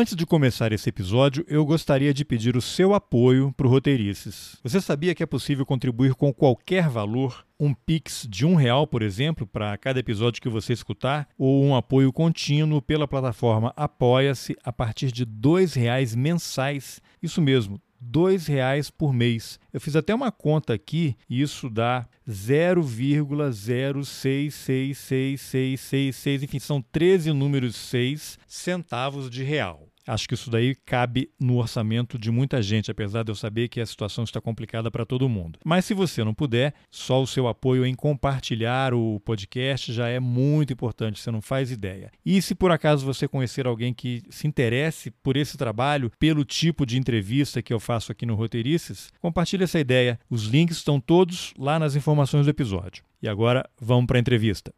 Antes de começar esse episódio, eu gostaria de pedir o seu apoio para o Roteirices. Você sabia que é possível contribuir com qualquer valor? Um Pix de um real, por exemplo, para cada episódio que você escutar, ou um apoio contínuo pela plataforma Apoia-se a partir de dois reais mensais. Isso mesmo, dois reais por mês. Eu fiz até uma conta aqui e isso dá 0,06666666, enfim, são 13 números 6 centavos de real. Acho que isso daí cabe no orçamento de muita gente, apesar de eu saber que a situação está complicada para todo mundo. Mas se você não puder, só o seu apoio em compartilhar o podcast já é muito importante, você não faz ideia. E se por acaso você conhecer alguém que se interesse por esse trabalho, pelo tipo de entrevista que eu faço aqui no Roteirices, compartilhe essa ideia. Os links estão todos lá nas informações do episódio. E agora vamos para a entrevista.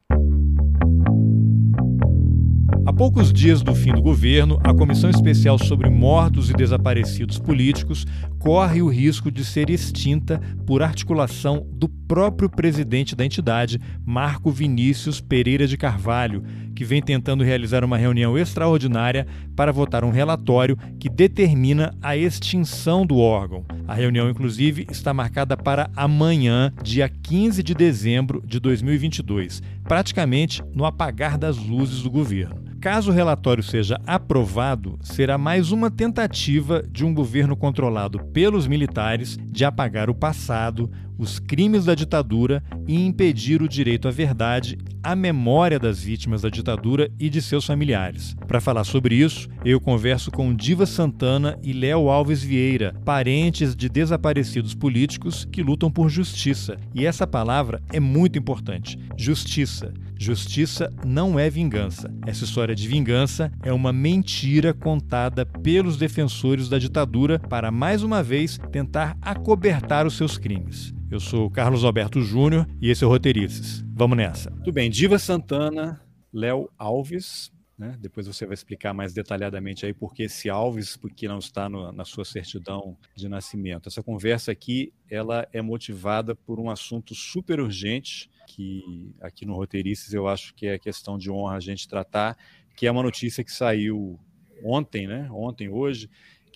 Há poucos dias do fim do governo, a Comissão Especial sobre Mortos e Desaparecidos Políticos corre o risco de ser extinta por articulação do próprio presidente da entidade, Marco Vinícius Pereira de Carvalho, que vem tentando realizar uma reunião extraordinária para votar um relatório que determina a extinção do órgão. A reunião, inclusive, está marcada para amanhã, dia 15 de dezembro de 2022, praticamente no apagar das luzes do governo. Caso o relatório seja aprovado, será mais uma tentativa de um governo controlado pelos militares de apagar o passado, os crimes da ditadura e impedir o direito à verdade, à memória das vítimas da ditadura e de seus familiares. Para falar sobre isso, eu converso com Diva Santana e Léo Alves Vieira, parentes de desaparecidos políticos que lutam por justiça. E essa palavra é muito importante: justiça. Justiça não é vingança. Essa história de vingança é uma mentira contada pelos defensores da ditadura para mais uma vez tentar acobertar os seus crimes. Eu sou Carlos Alberto Júnior e esse é o Roteirices. Vamos nessa. Tudo bem, Diva Santana, Léo Alves, né? Depois você vai explicar mais detalhadamente aí por que esse Alves, porque não está no, na sua certidão de nascimento. Essa conversa aqui, ela é motivada por um assunto super urgente que aqui no Roteirices eu acho que é questão de honra a gente tratar, que é uma notícia que saiu ontem, né? Ontem, hoje,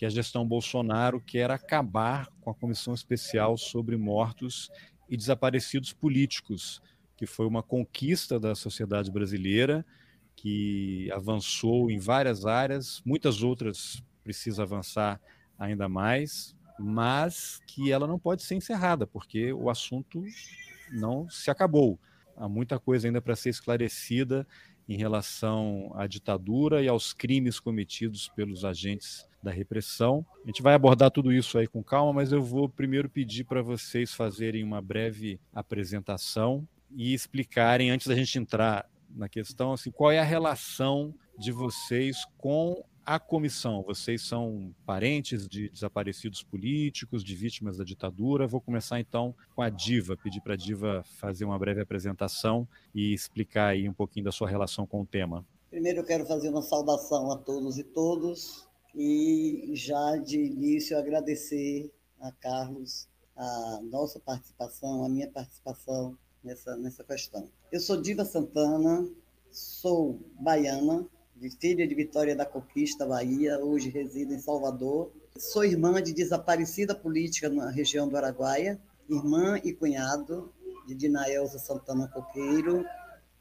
que a gestão Bolsonaro quer acabar com a Comissão Especial sobre Mortos e Desaparecidos Políticos, que foi uma conquista da sociedade brasileira, que avançou em várias áreas, muitas outras precisa avançar ainda mais, mas que ela não pode ser encerrada, porque o assunto não se acabou. Há muita coisa ainda para ser esclarecida em relação à ditadura e aos crimes cometidos pelos agentes da repressão. A gente vai abordar tudo isso aí com calma, mas eu vou primeiro pedir para vocês fazerem uma breve apresentação e explicarem, antes da gente entrar na questão, assim, qual é a relação de vocês com a comissão. Vocês são parentes de desaparecidos políticos, de vítimas da ditadura. Vou começar então com a Diva, pedir para a Diva fazer uma breve apresentação e explicar aí um pouquinho da sua relação com o tema. Primeiro eu quero fazer uma saudação a todos e todos e já de início agradecer a Carlos a nossa participação, a minha participação nessa, nessa questão. Eu sou Diva Santana, sou baiana, de filha de Vitória da Conquista, Bahia, hoje resido em Salvador. Sou irmã de desaparecida política na região do Araguaia, irmã e cunhado de Dinaelza Santana Coqueiro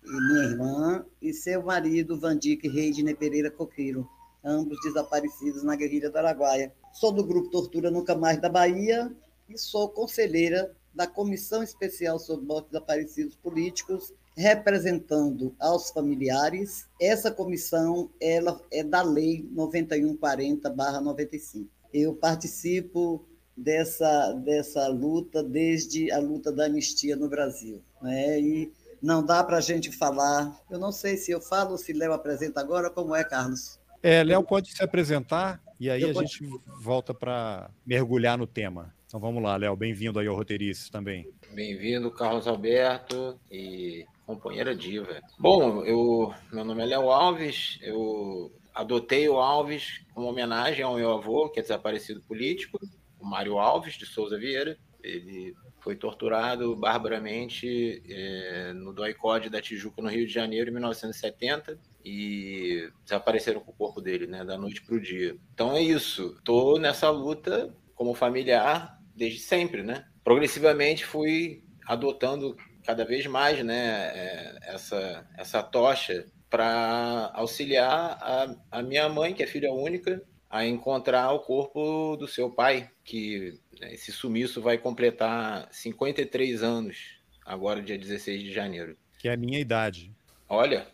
e minha irmã, e seu marido, Vandique Reidne Pereira Coqueiro, ambos desaparecidos na guerrilha do Araguaia. Sou do grupo Tortura Nunca Mais da Bahia e sou conselheira da Comissão Especial sobre Mortos Desaparecidos Políticos, representando aos familiares. Essa comissão ela é da Lei 9140/95. Eu participo dessa, dessa luta desde a luta da anistia no Brasil. Né? E não dá para a gente falar. Eu não sei se eu falo se Léo apresenta agora, como é, Carlos? É, Léo pode se apresentar e aí eu a pode... gente volta para mergulhar no tema. Então vamos lá, Léo, bem-vindo aí ao Roteirices também. Bem-vindo, Carlos Alberto e companheira diva. Bom, eu, meu nome é Léo Alves, eu adotei o Alves como homenagem ao meu avô, que é desaparecido político, o Mário Alves de Souza Vieira. Ele foi torturado barbaramente é, no DOI-COD da Tijuca, no Rio de Janeiro, em 1970, e desapareceram com o corpo dele, né, da noite para o dia. Então é isso. Estou nessa luta como familiar desde sempre, né? Progressivamente fui adotando cada vez mais, né, é, essa essa tocha para auxiliar a, a minha mãe, que é filha única, a encontrar o corpo do seu pai, que né, esse sumiço vai completar 53 anos, agora dia 16 de janeiro. Que é a minha idade. Olha,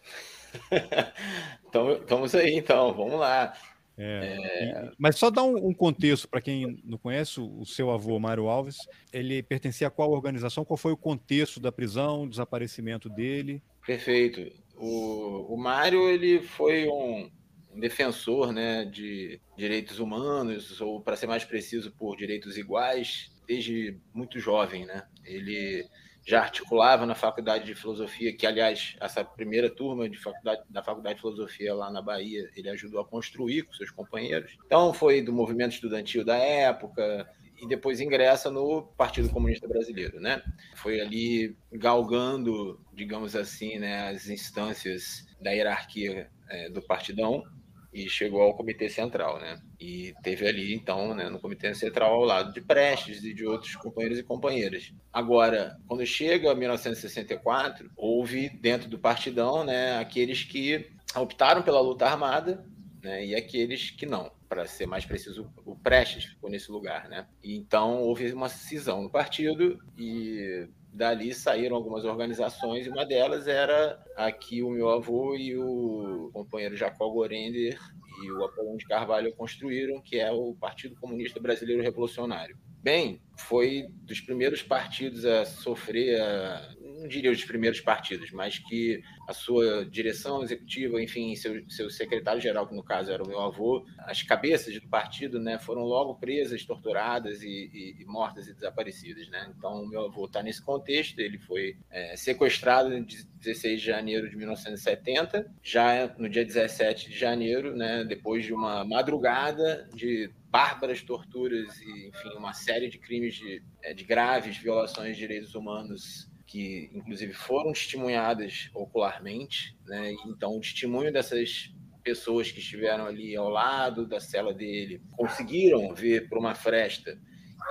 então, estamos aí então, vamos lá. É, é... mas só dar um, um contexto para quem não conhece, o seu avô Mário Alves, ele pertencia a qual organização? Qual foi o contexto da prisão, desaparecimento dele? Perfeito. O, o Mário ele foi um, um defensor né, de direitos humanos, ou para ser mais preciso, por direitos iguais, desde muito jovem. Né? Ele já articulava na faculdade de filosofia, que aliás essa primeira turma de faculdade, da faculdade de filosofia lá na Bahia ele ajudou a construir com seus companheiros. Então foi do movimento estudantil da época e depois ingressa no Partido Comunista Brasileiro, né? Foi ali galgando, digamos assim, né, as instâncias da hierarquia é, do partidão e chegou ao Comitê Central, né? E teve ali, então, né, no Comitê Central ao lado de Prestes e de outros companheiros e companheiras. Agora, quando chega a 1964, houve dentro do partidão, né, aqueles que optaram pela luta armada, né, e aqueles que não. Para ser mais preciso, o Prestes ficou nesse lugar, né? Então houve uma cisão no partido e dali saíram algumas organizações e uma delas era aqui o meu avô e o companheiro Jacó Gorender e o Apolão de Carvalho construíram, que é o Partido Comunista Brasileiro Revolucionário. Bem, foi dos primeiros partidos a sofrer a não diria os primeiros partidos, mas que a sua direção executiva, enfim, seu, seu secretário-geral, que no caso era o meu avô, as cabeças do partido né, foram logo presas, torturadas e, e, e mortas e desaparecidas. Né? Então, meu avô está nesse contexto, ele foi é, sequestrado em 16 de janeiro de 1970, já no dia 17 de janeiro, né, depois de uma madrugada de bárbaras torturas e, enfim, uma série de crimes de, é, de graves violações de direitos humanos que inclusive foram testemunhadas ocularmente, né? Então, o testemunho dessas pessoas que estiveram ali ao lado da cela dele conseguiram ver por uma fresta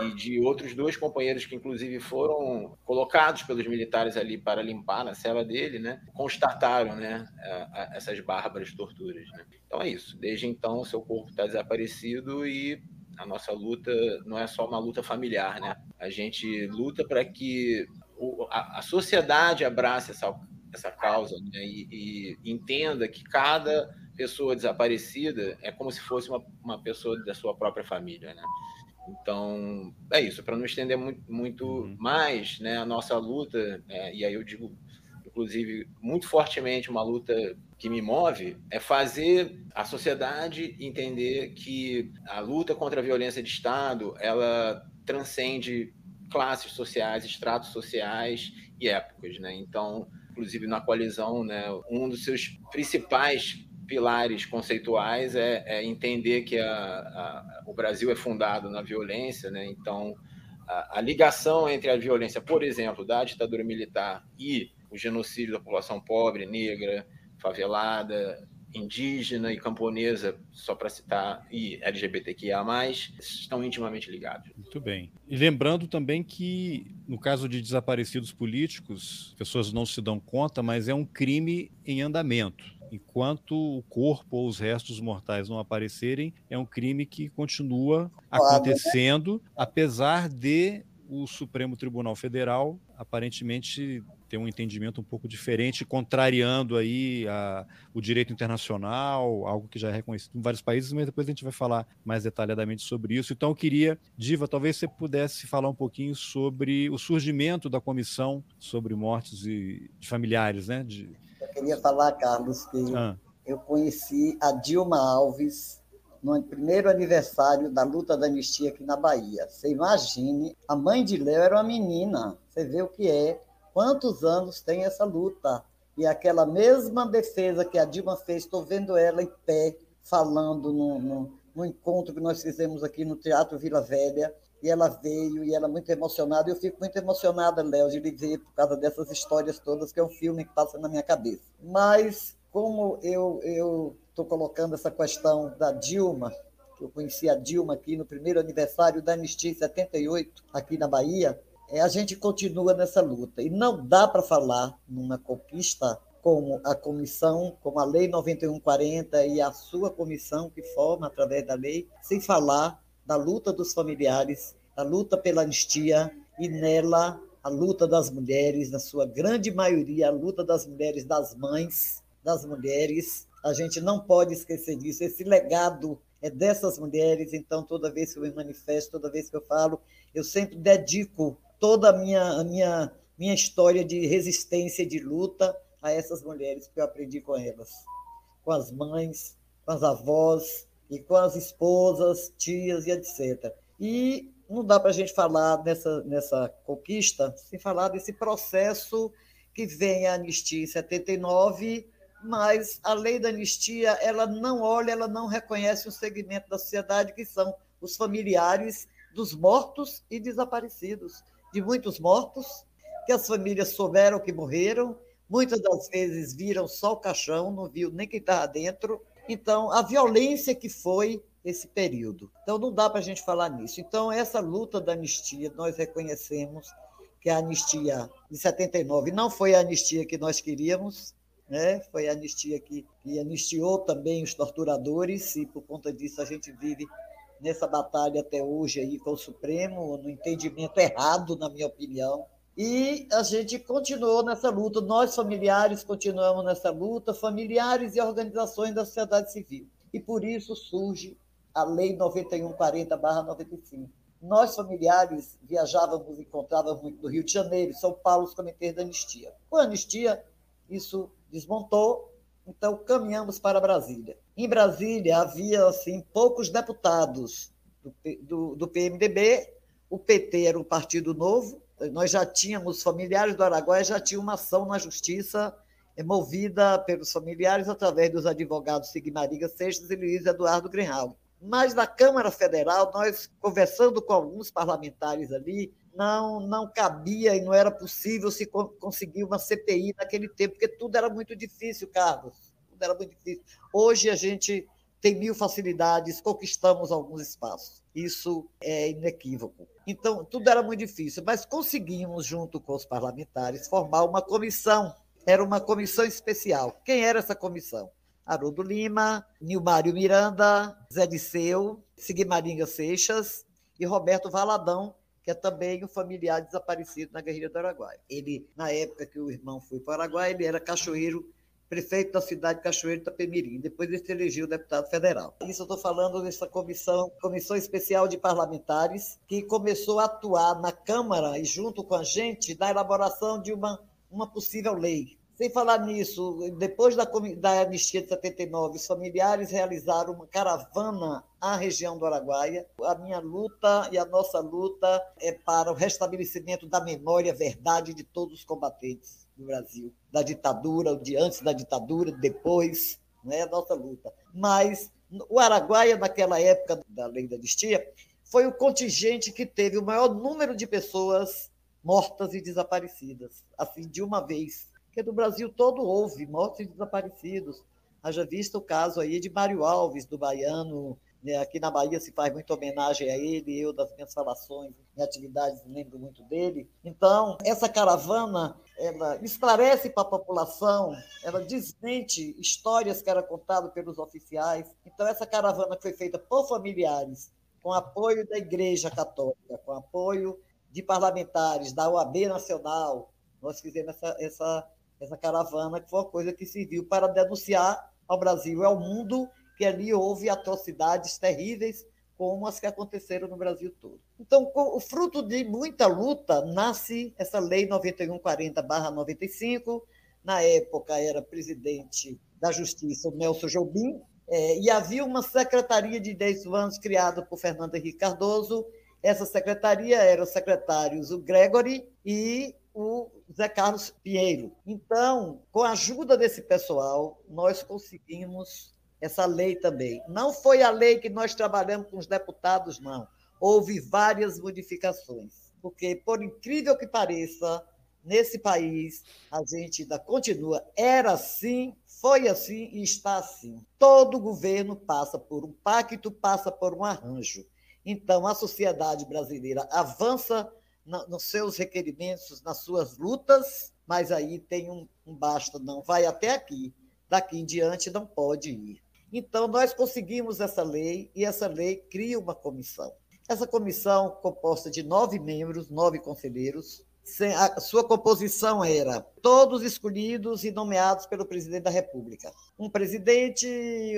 e de outros dois companheiros que inclusive foram colocados pelos militares ali para limpar na cela dele, né, constataram, né, essas bárbaras torturas. Né? Então é isso. Desde então, seu corpo está desaparecido e a nossa luta não é só uma luta familiar, né? A gente luta para que a, a sociedade abrace essa, essa causa né? e, e, entenda que cada pessoa desaparecida é como se fosse uma, uma pessoa da sua própria família, né? Então, é isso, para não estender muito, muito uhum. mais né, a nossa luta, né, e aí eu digo, inclusive, muito fortemente uma luta que me move, é fazer a sociedade entender que a luta contra a violência de Estado, ela transcende classes sociais, estratos sociais e épocas, né? Então, inclusive na coalizão, né, um dos seus principais pilares conceituais é, é entender que a, a, o Brasil é fundado na violência, né? Então, a, a ligação entre a violência, por exemplo, da ditadura militar e o genocídio da população pobre, negra, favelada, indígena e camponesa, só para citar, e LGBTQIA+, estão intimamente ligados. Muito bem. E lembrando também que, no caso de desaparecidos políticos, pessoas não se dão conta, mas é um crime em andamento. Enquanto o corpo ou os restos mortais não aparecerem, é um crime que continua acontecendo, apesar de o Supremo Tribunal Federal aparentemente ter um entendimento um pouco diferente, contrariando aí a, o direito internacional, algo que já é reconhecido em vários países, mas depois a gente vai falar mais detalhadamente sobre isso. Então eu queria, Diva, talvez você pudesse falar um pouquinho sobre o surgimento da comissão sobre mortes e, de familiares, né? De... Eu queria falar, Carlos, que ah. eu conheci a Dilma Alves no primeiro aniversário da luta da anistia aqui na Bahia. Você imagine, a mãe de Léo era uma menina. Você vê o que é Quantos anos tem essa luta? E aquela mesma defesa que a Dilma fez, estou vendo ela em pé, falando no, no, no, encontro que nós fizemos aqui no Teatro Vila Velha, e ela veio e ela é muito emocionada. Eu fico muito emocionada, Léo, de lhe ver por causa dessas histórias todas, que é um filme que passa na minha cabeça. Mas, como eu estou colocando essa questão da Dilma, que eu conheci a Dilma aqui no primeiro aniversário da Anistia em 78, aqui na Bahia, é, a gente continua nessa luta. E não dá para falar numa conquista como a comissão, como a Lei 9140 e a sua comissão que forma através da lei, sem falar da luta dos familiares, da luta pela anistia e nela a luta das mulheres, na sua grande maioria, a luta das mulheres, das mães, das mulheres. A gente não pode esquecer disso. Esse legado é dessas mulheres, então toda vez que eu me manifesto, toda vez que eu falo, eu sempre dedico toda a minha, a minha, minha história de resistência, de luta a essas mulheres que eu aprendi com elas, com as mães, com as avós e com as esposas, tias e etc. E não dá para a gente falar nessa, nessa conquista sem falar desse processo que vem a anistia em 79, mas a lei da anistia ela não olha, ela não reconhece um segmento da sociedade que são os familiares dos mortos e desaparecidos, de muitos mortos, que as famílias souberam que morreram Muitas das vezes viram só o caixão, não viu nem quem estava dentro. Então, a violência que foi esse período. Então, não dá para a gente falar nisso. Então, essa luta da anistia, nós reconhecemos que a anistia de 79 não foi a anistia que nós queríamos, né? foi a anistia que, que anistiou também os torturadores, e por conta disso a gente vive nessa batalha até hoje aí com o Supremo, no entendimento errado, na minha opinião, e a gente continuou nessa luta, nós familiares continuamos nessa luta, familiares e organizações da sociedade civil. E por isso surge a Lei 9140-95. Nós, familiares, viajávamos, encontrávamos muito no Rio de Janeiro, São Paulo, os comitês da anistia. Com a anistia, isso desmontou, então caminhamos para Brasília. Em Brasília havia assim poucos deputados do, do, do PMDB, o PT era um partido novo, nós já tínhamos, familiares do Araguaia já tinham uma ação na justiça é movida pelos familiares através dos advogados Sigmariga Seixas e Luiz Eduardo Greenhalgh. Mas na Câmara Federal, nós conversando com alguns parlamentares ali, não, não cabia e não era possível se conseguir uma CPI naquele tempo, porque tudo era muito difícil, Carlos. Tudo era muito difícil. Hoje a gente tem mil facilidades, conquistamos alguns espaços. Isso é inequívoco. Então, tudo era muito difícil, mas conseguimos, junto com os parlamentares, formar uma comissão. Era uma comissão especial. Quem era essa comissão? Haroldo Lima, Nilmário Miranda, Zé Disseu, Sigmaringa Seixas e Roberto Valadão, que é também um familiar desaparecido na guerrilha do Araguaia. Ele, na época que o irmão foi para o Araguaia, ele era cachoeiro prefeito da cidade de Cachoeiro Itapemirim. Depois ele se elegeu deputado federal. Isso eu estou falando dessa comissão, comissão especial de parlamentares, que começou a atuar na Câmara e junto com a gente na elaboração de uma, uma possível lei. Sem falar nisso, depois da, da anistia de 79, os familiares realizaram uma caravana à região do Araguaia. A minha luta e a nossa luta é para o restabelecimento da memória, verdade de todos os combatentes no Brasil, da ditadura, de antes da ditadura, depois, né, a nossa luta. Mas o Araguaia, naquela época da lei da anistia, foi o contingente que teve o maior número de pessoas mortas e desaparecidas, assim, de uma vez. Porque no Brasil todo houve mortos e desaparecidos. Haja visto o caso aí de Mário Alves, do baiano, né, aqui na Bahia se faz muita homenagem a ele, eu das minhas falações e atividades lembro muito dele. Então, essa caravana, ela esclarece para a população, ela desmente histórias que eram contadas pelos oficiais. Então, essa caravana foi feita por familiares, com apoio da Igreja Católica, com apoio de parlamentares da OAB Nacional. Nós fizemos essa, essa, essa caravana, que foi uma coisa que serviu para denunciar ao Brasil e ao mundo que ali houve atrocidades terríveis como as que aconteceram no Brasil todo. Então, o fruto de muita luta, nasce essa Lei 9140-95. Na época, era presidente da Justiça o Nelson Jobim, é, e havia uma secretaria de 10 anos criada por Fernando Henrique Cardoso. Essa secretaria eram os secretários o Gregory e o Zé Carlos Pinheiro. Então, com a ajuda desse pessoal, nós conseguimos essa lei também. Não foi a lei que nós trabalhamos com os deputados, não. houve várias modificações, porque, por incrível que pareça, nesse país a gente ainda continua, era assim, foi assim e está assim. Todo governo passa por um pacto, passa por um arranjo. Então, a sociedade brasileira avança nos seus requerimentos, nas suas lutas, mas aí tem um, um basta, não vai até aqui, daqui em diante não pode ir. Então, nós conseguimos essa lei e essa lei cria uma comissão. Essa comissão, composta de nove membros, nove conselheiros, a sua composição era todos escolhidos e nomeados pelo presidente da República. Um presidente,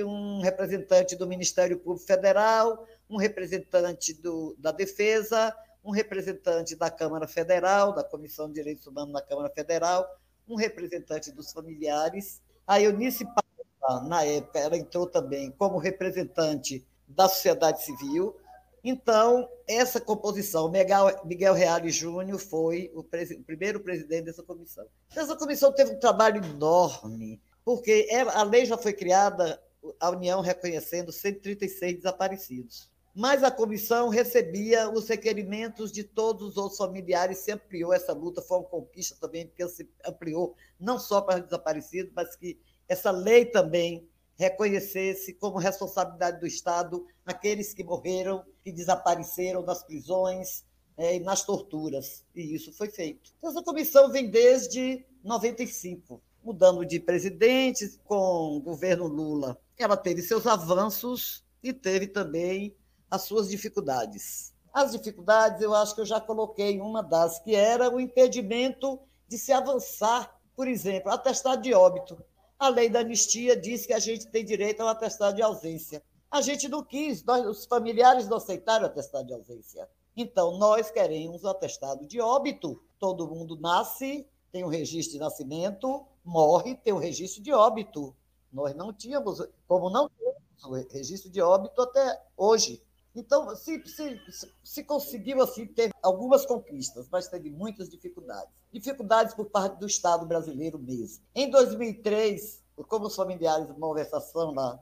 um representante do Ministério Público Federal, um representante do, da Defesa, um representante da Câmara Federal, da Comissão de Direitos Humanos da Câmara Federal, um representante dos familiares. A Eunice Paula, na época, ela entrou também como representante da sociedade civil. Então, essa composição, Miguel, Miguel Reale Júnior foi o, o, primeiro presidente dessa comissão. Essa comissão teve um trabalho enorme, porque ela, a lei já foi criada, a União reconhecendo 136 desaparecidos mas a comissão recebia os requerimentos de todos os outros familiares, se ampliou essa luta, foi uma conquista também, porque se ampliou não só para os desaparecidos, mas que essa lei também reconhecesse como responsabilidade do Estado aqueles que morreram, que desapareceram nas prisões é, e nas torturas. E isso foi feito. Então, essa comissão vem desde 95, mudando de presidente com o governo Lula. Ela teve seus avanços e teve também as suas dificuldades. As dificuldades, eu acho que eu já coloquei uma das, que era o impedimento de se avançar, por exemplo, atestado de óbito. A lei da anistia diz que a gente tem direito ao atestado de ausência. A gente não quis, nós, os familiares não aceitaram o atestado de ausência. Então, nós queremos o atestado de óbito. Todo mundo nasce, tem um registro de nascimento, morre, tem um registro de óbito. Nós não tínhamos, como não temos o registro de óbito até hoje. Então, se, se, se conseguiu assim ter algumas conquistas, mas teve muitas dificuldades. Dificuldades por parte do Estado brasileiro mesmo. Em 2003, como os familiares de malversação lá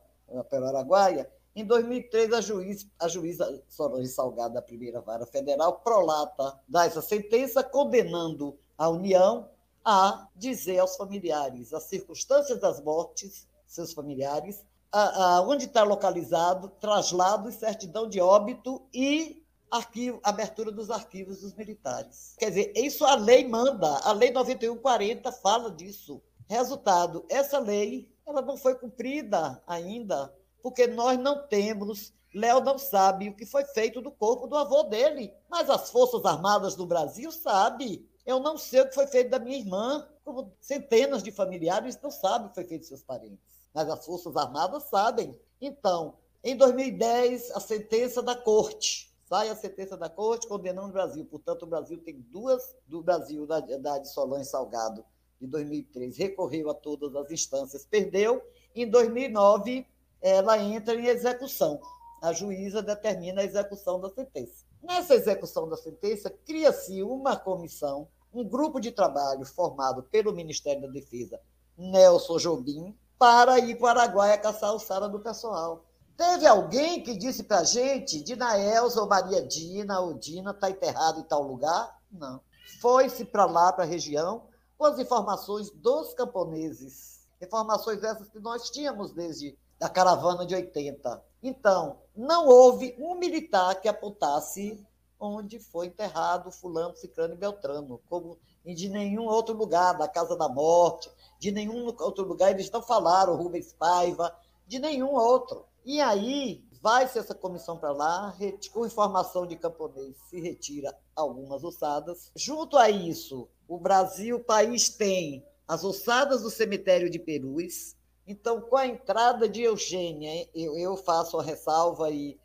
pela Araguaia, em 2003, a, juiz, a juíza Solange Salgado, da primeira vara federal, prolata, dá essa sentença condenando a União a dizer aos familiares as circunstâncias das mortes, seus familiares, a, a, onde está localizado, traslado certidão de óbito e arquivo, abertura dos arquivos dos militares. Quer dizer, isso a lei manda, a lei 9140 fala disso. Resultado, essa lei ela não foi cumprida ainda, porque nós não temos, Léo não sabe o que foi feito do corpo do avô dele, mas as Forças Armadas do Brasil sabem. Eu não sei o que foi feito da minha irmã, como centenas de familiares não sabem o que foi feito dos seus parentes mas as Forças Armadas sabem. Então, em 2010, a sentença da Corte. Sai a sentença da Corte condenando o Brasil. Portanto, o Brasil tem duas do Brasil, da, da de Solange Salgado, de 2003. Recorreu a todas as instâncias, perdeu. Em 2009, ela entra em execução. A juíza determina a execução da sentença. Nessa execução da sentença, cria-se uma comissão, um grupo de trabalho formado pelo Ministério da Defesa, Nelson Jobim, para ir para o Araguaia caçar o Sara do pessoal. Teve alguém que disse para a gente, Dina Elza ou Maria Dina ou Dina está enterrado em tal lugar? Não. Foi-se para lá, para a região, com as informações dos camponeses. Informações essas que nós tínhamos desde a caravana de 80. Então, não houve um militar que apontasse onde foi enterrado fulano, ciclano e beltrano, como de nenhum outro lugar, da Casa da Morte, de nenhum outro lugar, eles não falaram, Rubens Paiva, de nenhum outro. E aí vai-se essa comissão para lá, com informação de camponês, se retira algumas ossadas. Junto a isso, o Brasil, o país tem as ossadas do cemitério de Perus. Então, com a entrada de Eugênia, eu, eu faço a ressalva e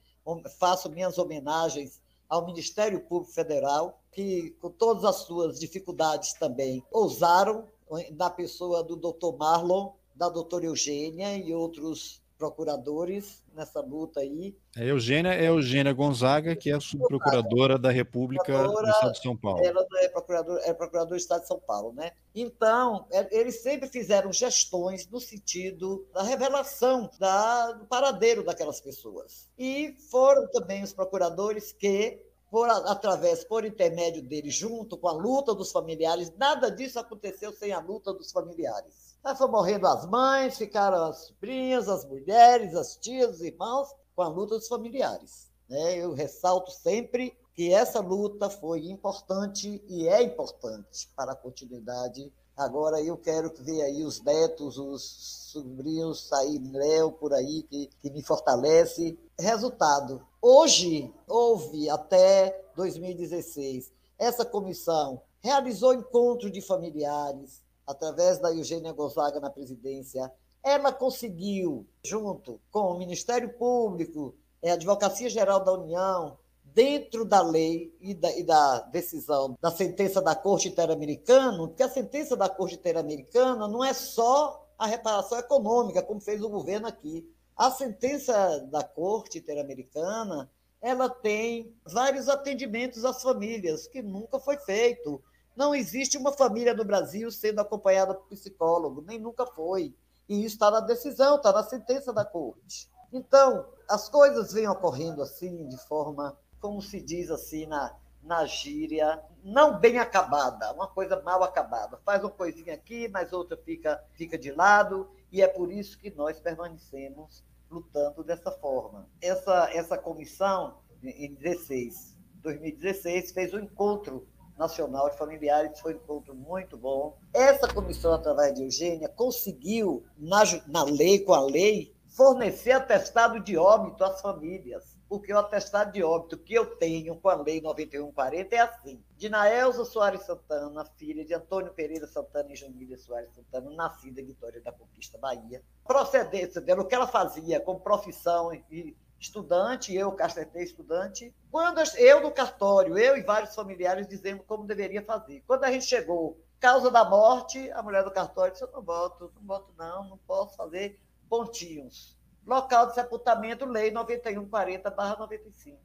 faço minhas homenagens ao Ministério Público Federal, que, com todas as suas dificuldades também, ousaram na pessoa do doutor Marlon, da doutora Eugênia e outros procuradores nessa luta aí. É Eugênia, é Eugênia Gonzaga, que é a subprocuradora da República do Estado de São Paulo. Ela é procuradora, é procuradora do Estado de São Paulo, né? Então, é, eles sempre fizeram gestões no sentido da revelação da, do paradeiro daquelas pessoas. E foram também os procuradores que por, através, por intermédio dele, junto com a luta dos familiares, nada disso aconteceu sem a luta dos familiares. Aí foram morrendo as mães, ficaram as sobrinhas, as mulheres, as tias, os irmãos, com a luta dos familiares. Né? Eu ressalto sempre que essa luta foi importante e é importante para a continuidade. Agora eu quero ver aí os netos, os sobrinhos sair Léo por aí, que, que me fortalece. Resultado, Hoje, houve até 2016, essa comissão realizou encontro de familiares, através da Eugênia Gonzaga na presidência. Ela conseguiu, junto com o Ministério Público, a Advocacia Geral da União, dentro da lei e da, e da, decisão da sentença da Corte Interamericana, porque a sentença da Corte Interamericana não é só a reparação econômica, como fez o governo aqui. A sentença da Corte Interamericana, ela tem vários atendimentos às famílias, que nunca foi feito. Não existe uma família no Brasil sendo acompanhada por psicólogo, nem nunca foi. E isso está na decisão, está na sentença da Corte. Então, as coisas vêm ocorrendo assim, de forma, como se diz assim na, na gíria, não bem acabada, uma coisa mal acabada. Faz uma coisinha aqui, mas outra fica, fica de lado, e é por isso que nós permanecemos lutando dessa forma. Essa, essa comissão, em 16, 2016, fez um encontro nacional de familiares, foi um encontro muito bom. Essa comissão, através de Eugênia, conseguiu, na, na lei, com a lei, fornecer atestado de óbito às famílias porque o atestado de óbito que eu tenho com a Lei 9140 é assim. De Naelza Soares Santana, filha de Antônio Pereira Santana e Joanília Soares Santana, nascida em Vitória da Conquista, Bahia. Procedência dela, o que ela fazia como profissão e estudante, eu, Castetei, estudante. Quando eu no cartório, eu e vários familiares dizendo como deveria fazer. Quando a gente chegou, causa da morte, a mulher do cartório disse, eu não voto, não voto não, não posso fazer pontinhos local de sepultamento, lei 9140-95.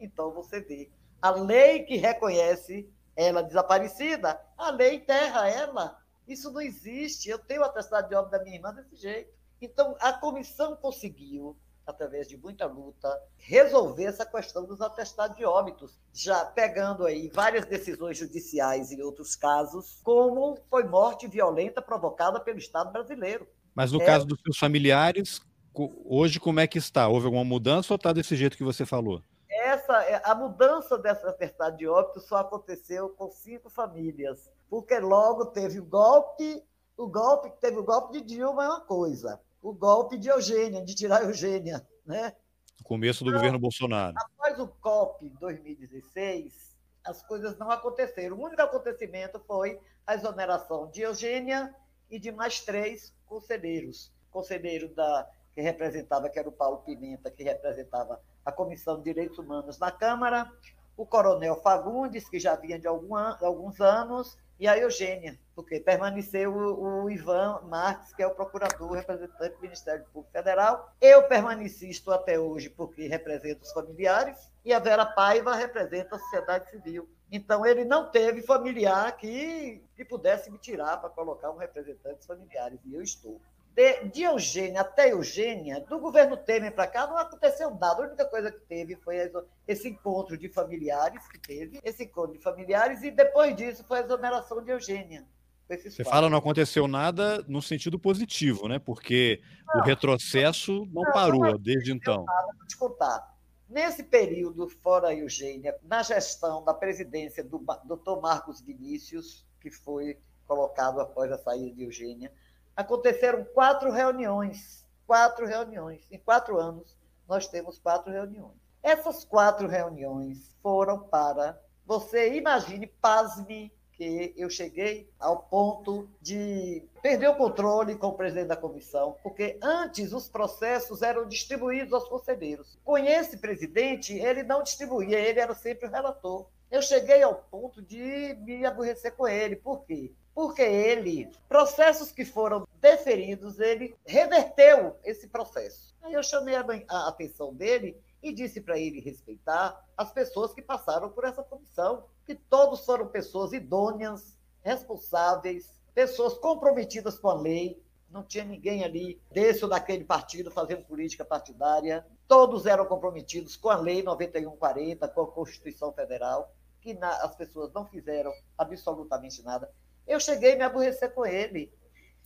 Então, você vê, a lei que reconhece ela desaparecida, a lei enterra ela. Isso não existe. Eu tenho o atestado de óbito da minha irmã desse jeito. Então, a comissão conseguiu, através de muita luta, resolver essa questão dos atestados de óbitos, já pegando aí várias decisões judiciais e outros casos, como foi morte violenta provocada pelo Estado brasileiro. Mas no é... caso dos seus familiares, hoje como é que está? Houve alguma mudança ou está desse jeito que você falou? Essa, é, a mudança dessa atestado de óbito só aconteceu com cinco famílias, porque logo teve o golpe, o golpe teve o golpe de Dilma é uma coisa, o golpe de Eugênia, de tirar Eugênia, né? O começo do então, governo Bolsonaro. Após o golpe 2016, as coisas não aconteceram. O único acontecimento foi a exoneração de Eugênia e de mais três conselheiros. Conselheiro da que representava, que era o Paulo Pimenta, que representava a Comissão de Direitos Humanos na Câmara, o Coronel Fagundes, que já vinha de algum an alguns anos, e a Eugênia, porque permaneceu o, o, Ivan Marques, que é o procurador representante do Ministério Público Federal. Eu permaneci, estou até hoje, porque represento os familiares, e a Vera Paiva representa a sociedade civil. Então, ele não teve familiar que, que pudesse me tirar para colocar um representante dos familiares, e eu estou de, de Eugênia até Eugênia, do governo Temer para cá, não aconteceu nada. A única coisa que teve foi esse encontro de familiares que teve, esse encontro de familiares, e depois disso foi a exoneração de Eugênia. Você fala não aconteceu nada no sentido positivo, né? Porque não, o retrocesso não, não parou não desde então. Nada, vou te contar. Nesse período, fora a Eugênia, na gestão da presidência do Dr. Marcos Vinícius, que foi colocado após a saída de Eugênia, aconteceram quatro reuniões. Quatro reuniões. Em quatro anos, nós temos quatro reuniões. Essas quatro reuniões foram para. Você imagine, pasme, que eu cheguei ao ponto de perder o controle com o presidente da comissão, porque antes os processos eram distribuídos aos conselheiros. Com esse presidente, ele não distribuía, ele era sempre o relator. Eu cheguei ao ponto de me aborrecer com ele. Por quê? Porque ele, processos que foram deferidos, ele reverteu esse processo. Aí eu chamei a, a atenção dele e disse para ele respeitar as pessoas que passaram por essa comissão, que todos foram pessoas idôneas, responsáveis, pessoas comprometidas com a lei, não tinha ninguém ali desse ou daquele partido fazendo política partidária. Todos eram comprometidos com a Lei 9140, com a Constituição Federal, que na, as pessoas não fizeram absolutamente nada. Eu cheguei a me aborrecer com ele.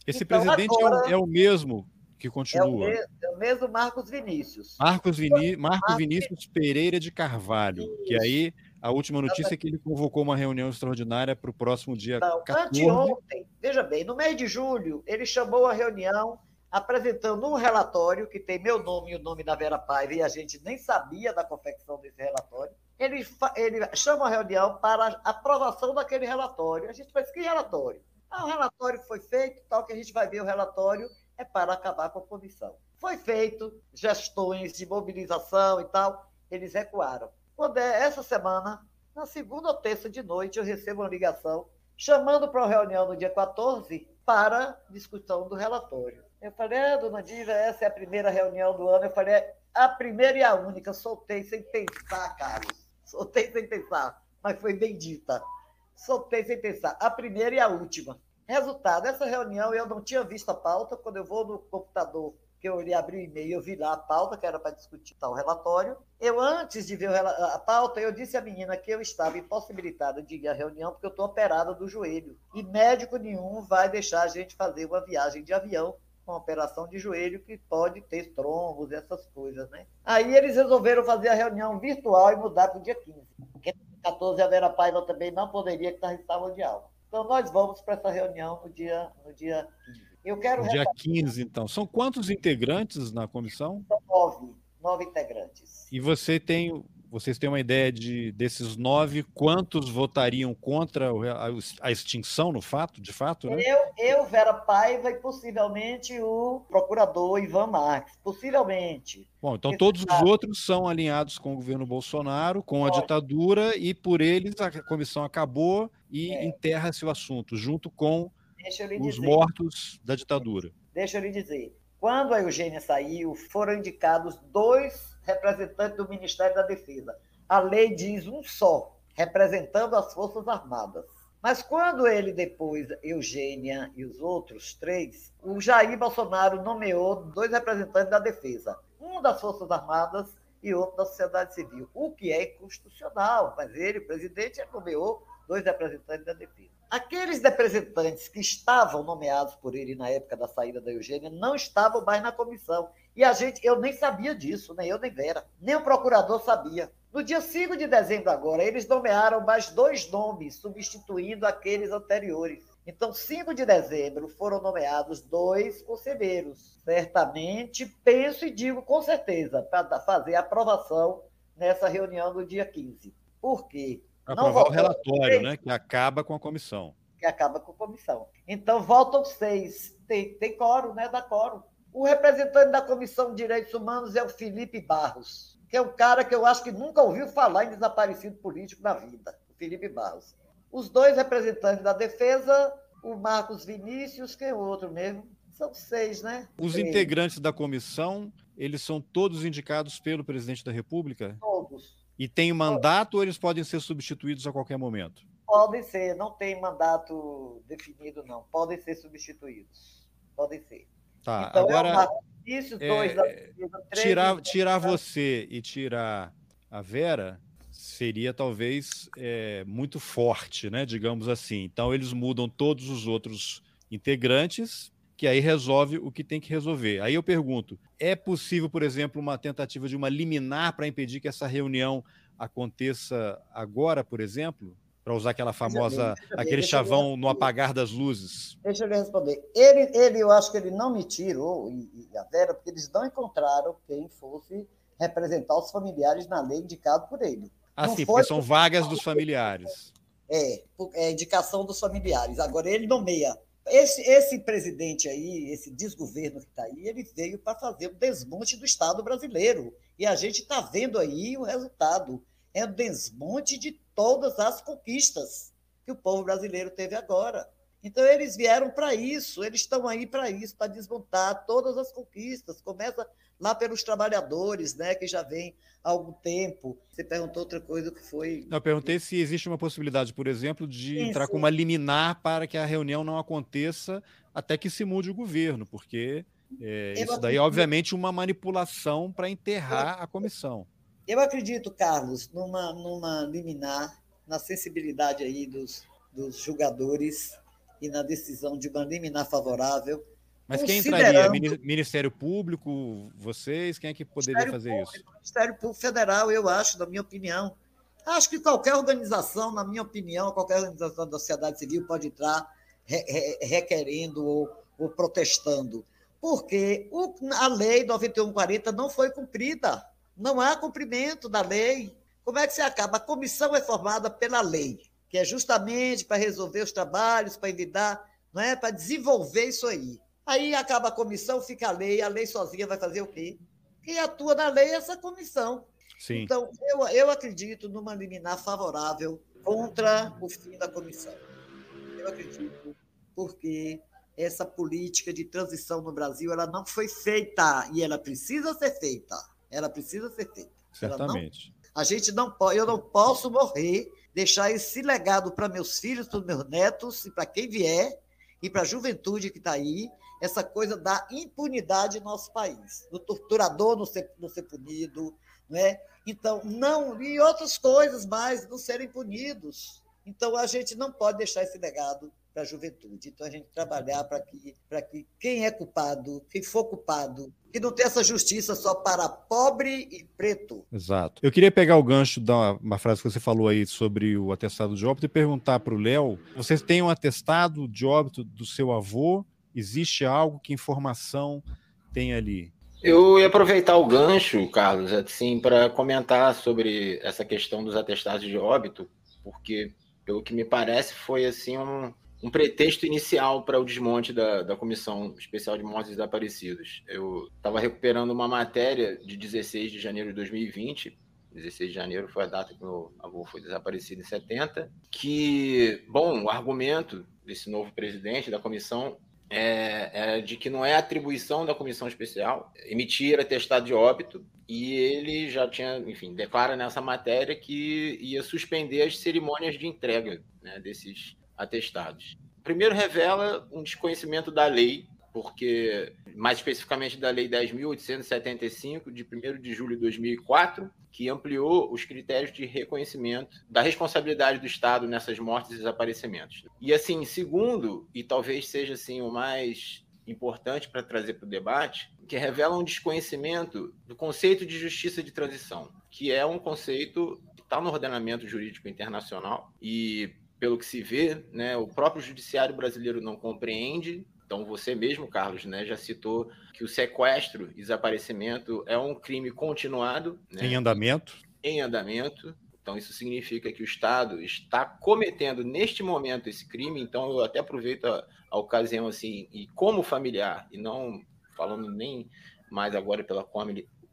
Esse então, presidente agora, é, o, é, o, mesmo que continua. É o, mesmo, é o mesmo Marcos Vinícius. Marcos, Viní Marcos, Marcos Vinícius Pereira de Carvalho, Isso. que aí a última notícia é que ele convocou uma reunião extraordinária para o próximo dia Não, 14. Anteontem, veja bem, no mês de julho, ele chamou a reunião apresentando um relatório que tem meu nome e o nome da Vera Paiva, e a gente nem sabia da confecção desse relatório. Ele, ele chama a reunião para aprovação daquele relatório. A gente faz que relatório? Ah, o relatório foi feito, tal que a gente vai ver o relatório é para acabar com a comissão. Foi feito, gestões de mobilização e tal, eles recuaram. Quando é essa semana, na segunda ou terça de noite, eu recebo uma ligação chamando para uma reunião no dia 14 para discussão do relatório. Eu falei, é, dona Diva, essa é a primeira reunião do ano. Eu falei, é a primeira e a única. Soltei sem pensar, Carlos. Soltei sem pensar, mas foi bendita. Soltei sem pensar. A primeira e a última. Resultado, essa reunião eu não tinha visto a pauta. Quando eu vou no computador que eu olhei, abri o e-mail, eu vi lá a pauta, que era para discutir tal relatório. Eu, antes de ver a pauta, eu disse à menina que eu estava impossibilitada de ir à reunião, porque eu estou operada do joelho. E médico nenhum vai deixar a gente fazer uma viagem de avião com operação de joelho que pode ter trombos, essas coisas, né? Aí eles resolveram fazer a reunião virtual e mudar para o dia 15. Porque 14 a Vera Paiva também não poderia estar em sala de aula. Então nós vamos para essa reunião no dia, no dia 15. Eu quero. Dia 15, então. São quantos integrantes na comissão? São nove. Nove integrantes. E você tem. Vocês têm uma ideia de desses nove, quantos votariam contra a extinção no fato, de fato? Né? Eu, eu, Vera Paiva e possivelmente o procurador Ivan Marques. Possivelmente. Bom, então todos os outros são alinhados com o governo Bolsonaro, com a ditadura, e por eles a comissão acabou e é. enterra-se o assunto, junto com os dizer, mortos da ditadura. Deixa eu lhe dizer. Quando a Eugênia saiu, foram indicados dois representantes do Ministério da Defesa. A lei diz um só, representando as Forças Armadas. Mas quando ele depois, Eugênia e os outros três, o Jair Bolsonaro nomeou dois representantes da defesa, um das Forças Armadas e outro da sociedade civil, o que é inconstitucional, mas ele, o presidente, nomeou dois representantes da defesa. Aqueles representantes que estavam nomeados por ele na época da saída da Eugênia não estavam mais na comissão. E a gente, eu nem sabia disso, nem eu nem Vera, nem o procurador sabia. No dia 5 de dezembro agora, eles nomearam mais dois nomes, substituindo aqueles anteriores. Então, 5 de dezembro foram nomeados dois conselheiros. Certamente, penso e digo com certeza, para fazer a aprovação nessa reunião do dia 15. Por quê? Aprovar o relatório, né? Que acaba com a comissão. Que acaba com a comissão. Então, voltam seis. Tem, tem coro, né? Da coro. O representante da Comissão de Direitos Humanos é o Felipe Barros, que é um cara que eu acho que nunca ouviu falar em desaparecido político na vida. O Felipe Barros. Os dois representantes da defesa, o Marcos Vinícius, que é o outro mesmo. São seis, né? Os integrantes da comissão, eles são todos indicados pelo presidente da República? Todos. E tem mandato ou eles podem ser substituídos a qualquer momento? Podem ser, não tem mandato definido, não. Podem ser substituídos. Podem ser. Tá, então, agora. É isso, dois, é, tirar tirar você e tirar a Vera seria talvez é, muito forte, né? Digamos assim. Então eles mudam todos os outros integrantes que aí resolve o que tem que resolver. Aí eu pergunto: é possível, por exemplo, uma tentativa de uma liminar para impedir que essa reunião aconteça agora, por exemplo? Para usar aquela famosa, aquele chavão no apagar das luzes. Deixa eu lhe responder. Ele, ele, eu acho que ele não me tirou, e, e a Vera, porque eles não encontraram quem fosse representar os familiares na lei indicado por ele. Ah, não sim, porque são vagas dos familiares. É, é indicação dos familiares. Agora, ele nomeia esse, esse presidente aí, esse desgoverno que está aí, ele veio para fazer o desmonte do Estado brasileiro. E a gente está vendo aí o resultado. É o desmonte de todas as conquistas que o povo brasileiro teve agora. Então, eles vieram para isso, eles estão aí para isso, para desmontar todas as conquistas. Começa lá pelos trabalhadores, né, que já vem há algum tempo. Você perguntou outra coisa que foi. Não, eu perguntei se existe uma possibilidade, por exemplo, de sim, entrar sim. com uma liminar para que a reunião não aconteça até que se mude o governo, porque é, isso daí, obviamente, uma manipulação para enterrar a comissão. Eu acredito, Carlos, numa, numa liminar, na sensibilidade aí dos, dos julgadores e na decisão de uma liminar favorável. Mas quem entraria? Ministério Público, vocês? Quem é que poderia fazer Público, isso? Ministério Público Federal, eu acho, na minha opinião. Acho que qualquer organização, na minha opinião, qualquer organização da sociedade civil pode entrar re, re, requerendo ou, ou protestando porque o, a lei 9140 não foi cumprida. Não há cumprimento da lei. Como é que se acaba? A comissão é formada pela lei, que é justamente para resolver os trabalhos, para evitar, não é? para desenvolver isso aí. Aí acaba a comissão, fica a lei, a lei sozinha vai fazer o quê? Quem atua na lei é essa comissão. Sim. Então, eu, eu acredito numa liminar favorável contra o fim da comissão. Eu acredito, porque essa política de transição no Brasil ela não foi feita e ela precisa ser feita. Ela precisa ser feita. Certamente. Não, a gente não pode, eu não posso morrer, deixar esse legado para meus filhos, para meus netos e para quem vier e para a juventude que está aí, essa coisa da impunidade no nosso país, do torturador não ser, não ser punido, né? Então, não, e outras coisas mais não serem punidos. Então, a gente não pode deixar esse legado para a juventude. Então, a gente trabalhar para que, que quem é culpado, quem for culpado, que não tenha essa justiça só para pobre e preto. Exato. Eu queria pegar o gancho da uma frase que você falou aí sobre o atestado de óbito e perguntar para o Léo: vocês têm um atestado de óbito do seu avô? Existe algo? Que informação tem ali? Eu ia aproveitar o gancho, Carlos, assim, para comentar sobre essa questão dos atestados de óbito, porque pelo que me parece foi assim um, um pretexto inicial para o desmonte da, da Comissão Especial de Mortes Desaparecidos. Eu estava recuperando uma matéria de 16 de janeiro de 2020, 16 de janeiro foi a data que meu avô foi desaparecido em 70, que, bom, o argumento desse novo presidente da comissão é, é, de que não é atribuição da comissão especial emitir atestado de óbito. E ele já tinha, enfim, declara nessa matéria que ia suspender as cerimônias de entrega né, desses atestados. Primeiro, revela um desconhecimento da lei, porque, mais especificamente da Lei 10.875, de 1 de julho de 2004, que ampliou os critérios de reconhecimento da responsabilidade do Estado nessas mortes e desaparecimentos. E, assim, segundo, e talvez seja assim, o mais importante para trazer para o debate, que revela um desconhecimento do conceito de justiça de transição, que é um conceito que está no ordenamento jurídico internacional e pelo que se vê, né, o próprio judiciário brasileiro não compreende. Então, você mesmo, Carlos, né, já citou que o sequestro e desaparecimento é um crime continuado. Né, em andamento. Em andamento. Então, isso significa que o Estado está cometendo neste momento esse crime. Então, eu até aproveito a, a ocasião, assim, e como familiar, e não falando nem mais agora pela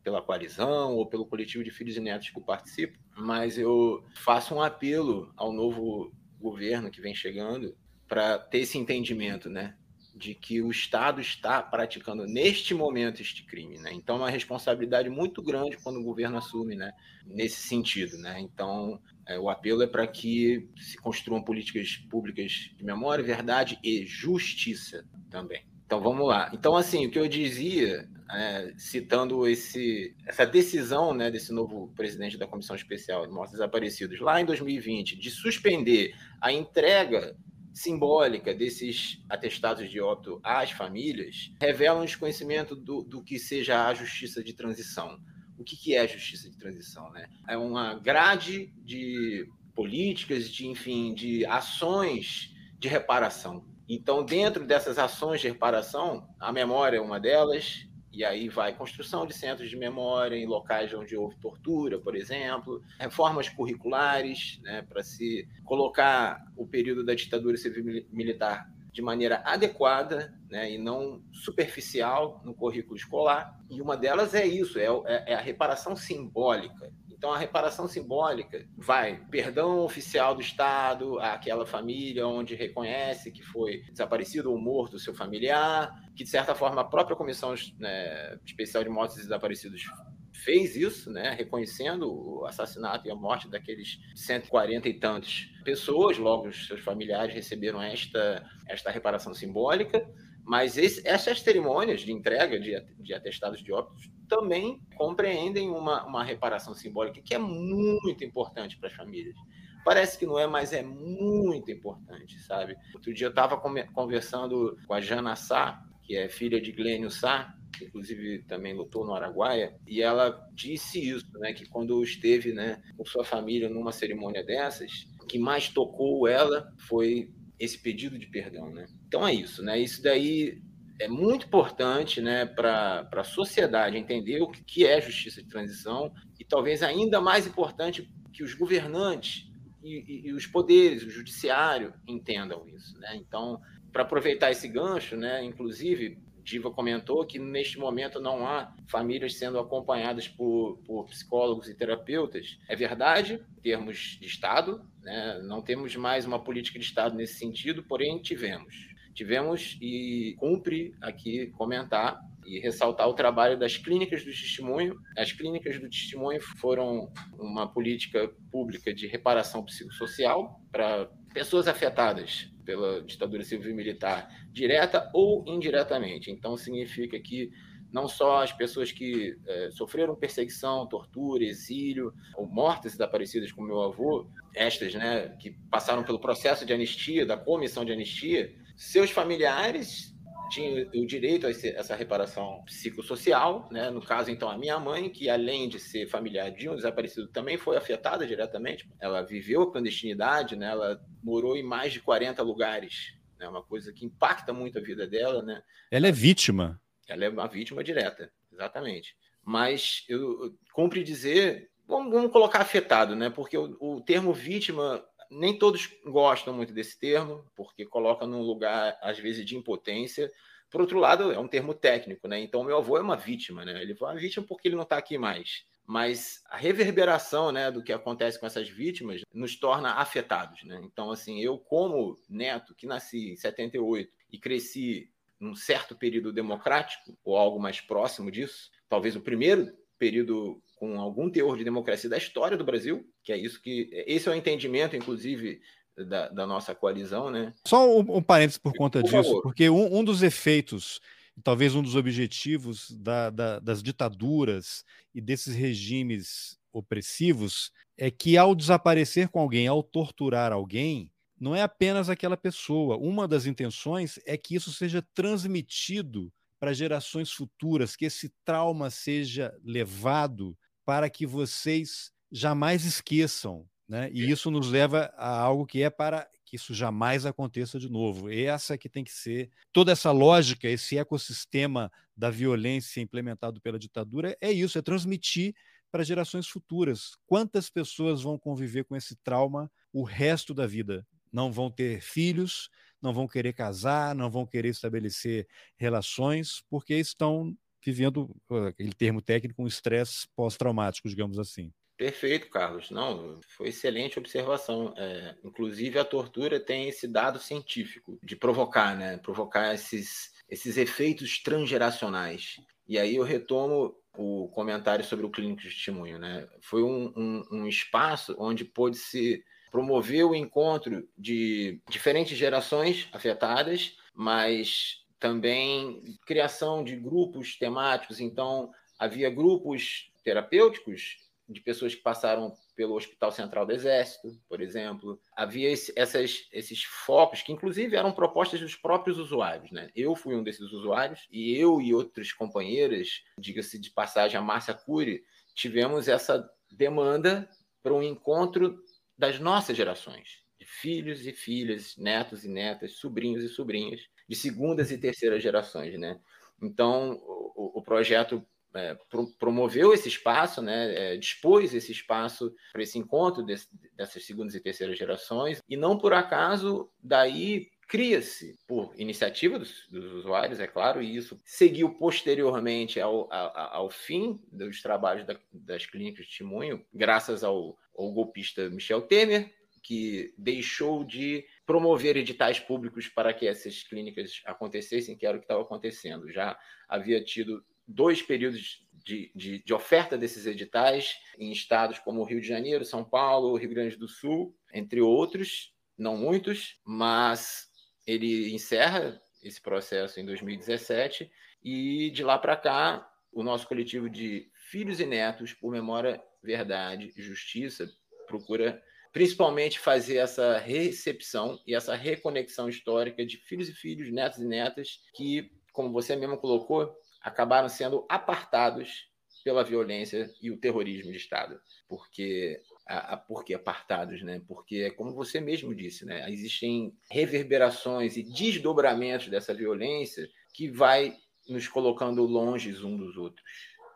pela coalizão ou pelo coletivo de filhos e netos que eu participo, mas eu faço um apelo ao novo governo que vem chegando para ter esse entendimento, né? De que o Estado está praticando neste momento este crime, né? Então, é uma responsabilidade muito grande quando o governo assume, né? Nesse sentido, né? Então, é, o apelo é para que se construam políticas públicas de memória, verdade e justiça também. Então, vamos lá. Então, assim, o que eu dizia é, citando esse, essa decisão né, desse novo presidente da Comissão Especial de Mortos Desaparecidos, lá em 2020, de suspender a entrega simbólica desses atestados de óbito às famílias, revela um desconhecimento do, do que seja a justiça de transição. O que, que é a justiça de transição? Né? É uma grade de políticas, de, enfim, de ações de reparação. Então, dentro dessas ações de reparação, a memória é uma delas, e aí vai construção de centros de memória em locais onde houve tortura, por exemplo, reformas curriculares, né, para se colocar o período da ditadura civil militar de maneira adequada né, e não superficial no currículo escolar. E uma delas é isso, é, é, é a reparação simbólica. Então, a reparação simbólica vai perdão oficial do Estado àquela família onde reconhece que foi desaparecido ou morto o seu familiar, que, de certa forma, a própria Comissão né, Especial de Mortos e Desaparecidos fez isso, né, reconhecendo o assassinato e a morte daqueles 140 e tantos pessoas, logo os seus familiares receberam esta, esta reparação simbólica, mas esse, essas cerimônias de entrega de, de atestados de óbitos também compreendem uma, uma reparação simbólica que é muito importante para as famílias. Parece que não é, mas é muito importante, sabe? Outro dia eu estava conversando com a Jana Sá, que é filha de Glênio Sá, que inclusive também lutou no Araguaia, e ela disse isso, né, que quando esteve, né, com sua família numa cerimônia dessas, o que mais tocou ela foi esse pedido de perdão, né? Então é isso, né? Isso daí é muito importante, né, para a sociedade entender o que é justiça de transição e talvez ainda mais importante que os governantes e, e, e os poderes, o judiciário entendam isso, né? Então, para aproveitar esse gancho, né, inclusive Diva comentou que neste momento não há famílias sendo acompanhadas por, por psicólogos e terapeutas. É verdade, em termos de Estado, né? não temos mais uma política de Estado nesse sentido, porém tivemos. Tivemos e cumpre aqui comentar e ressaltar o trabalho das clínicas do testemunho. As clínicas do testemunho foram uma política pública de reparação psicossocial para pessoas afetadas pela ditadura civil e militar, direta ou indiretamente. Então, significa que não só as pessoas que é, sofreram perseguição, tortura, exílio, ou mortas desaparecidas, como meu avô, estas, né, que passaram pelo processo de anistia, da comissão de anistia, seus familiares tinha o direito a essa reparação psicossocial, né? no caso, então, a minha mãe, que além de ser familiar de um desaparecido, também foi afetada diretamente. Ela viveu a clandestinidade, né? ela morou em mais de 40 lugares, é né? uma coisa que impacta muito a vida dela. Né? Ela é vítima. Ela é uma vítima direta, exatamente. Mas eu cumpre dizer, vamos, vamos colocar afetado, né? porque o, o termo vítima nem todos gostam muito desse termo, porque coloca num lugar, às vezes, de impotência. Por outro lado, é um termo técnico, né? Então, meu avô é uma vítima, né? Ele foi uma vítima porque ele não está aqui mais. Mas a reverberação né, do que acontece com essas vítimas nos torna afetados, né? Então, assim, eu, como neto que nasci em 78 e cresci num certo período democrático, ou algo mais próximo disso, talvez o primeiro período com algum teor de democracia da história do Brasil, que é isso que. Esse é o entendimento, inclusive, da, da nossa coalizão, né? Só um, um parênteses por conta por disso, favor. porque um, um, dos efeitos, talvez um dos objetivos da, da, das ditaduras e desses regimes opressivos é que ao desaparecer com alguém, ao torturar alguém, não é apenas aquela pessoa. Uma das intenções é que isso seja transmitido para gerações futuras, que esse trauma seja levado para que vocês jamais esqueçam. Né? E isso nos leva a algo que é para que isso jamais aconteça de novo. E essa que tem que ser toda essa lógica, esse ecossistema da violência implementado pela ditadura é isso, é transmitir para gerações futuras. Quantas pessoas vão conviver com esse trauma o resto da vida? Não vão ter filhos, não vão querer casar, não vão querer estabelecer relações, porque estão vivendo aquele termo técnico, um estresse pós-traumático, digamos assim. Perfeito, Carlos. Não, foi excelente observação. É, inclusive, a tortura tem esse dado científico de provocar, né? Provocar esses, esses efeitos transgeracionais. E aí eu retomo o comentário sobre o clínico de testemunho, né? Foi um, um, um espaço onde pôde se promover o encontro de diferentes gerações afetadas, mas também criação de grupos temáticos. Então, havia grupos terapêuticos de pessoas que passaram pelo Hospital Central do Exército, por exemplo. Havia esse, essas, esses focos, que inclusive eram propostas dos próprios usuários. Né? Eu fui um desses usuários, e eu e outras companheiras, diga-se de passagem, a Márcia Cury, tivemos essa demanda para um encontro das nossas gerações, de filhos e filhas, netos e netas, sobrinhos e sobrinhas, de segundas e terceiras gerações, né? Então, o, o projeto é, pro, promoveu esse espaço, né, é, dispôs esse espaço para esse encontro dessas segundas e terceiras gerações, e não por acaso daí cria-se, por iniciativa dos, dos, usuários, é claro, e isso seguiu posteriormente ao, ao, ao fim dos trabalhos da, das clínicas de testemunho, graças ao, ao golpista Michel Temer, que deixou de promover editais públicos para que essas clínicas acontecessem, que era o que estava acontecendo. Já havia tido dois períodos de, de, de, oferta desses editais em estados como Rio de Janeiro, São Paulo, Rio Grande do Sul, entre outros, não muitos, mas ele encerra esse processo em 2017 e de lá para cá o nosso coletivo de filhos e netos por memória, verdade e justiça procura principalmente fazer essa recepção e essa reconexão histórica de filhos e filhos, netos e netas que, como você mesmo colocou, acabaram sendo apartados pela violência e o terrorismo de Estado, porque a, a, por que apartados, né? Porque como você mesmo disse, né? Existem reverberações e desdobramentos dessa violência que vai nos colocando longe um dos outros,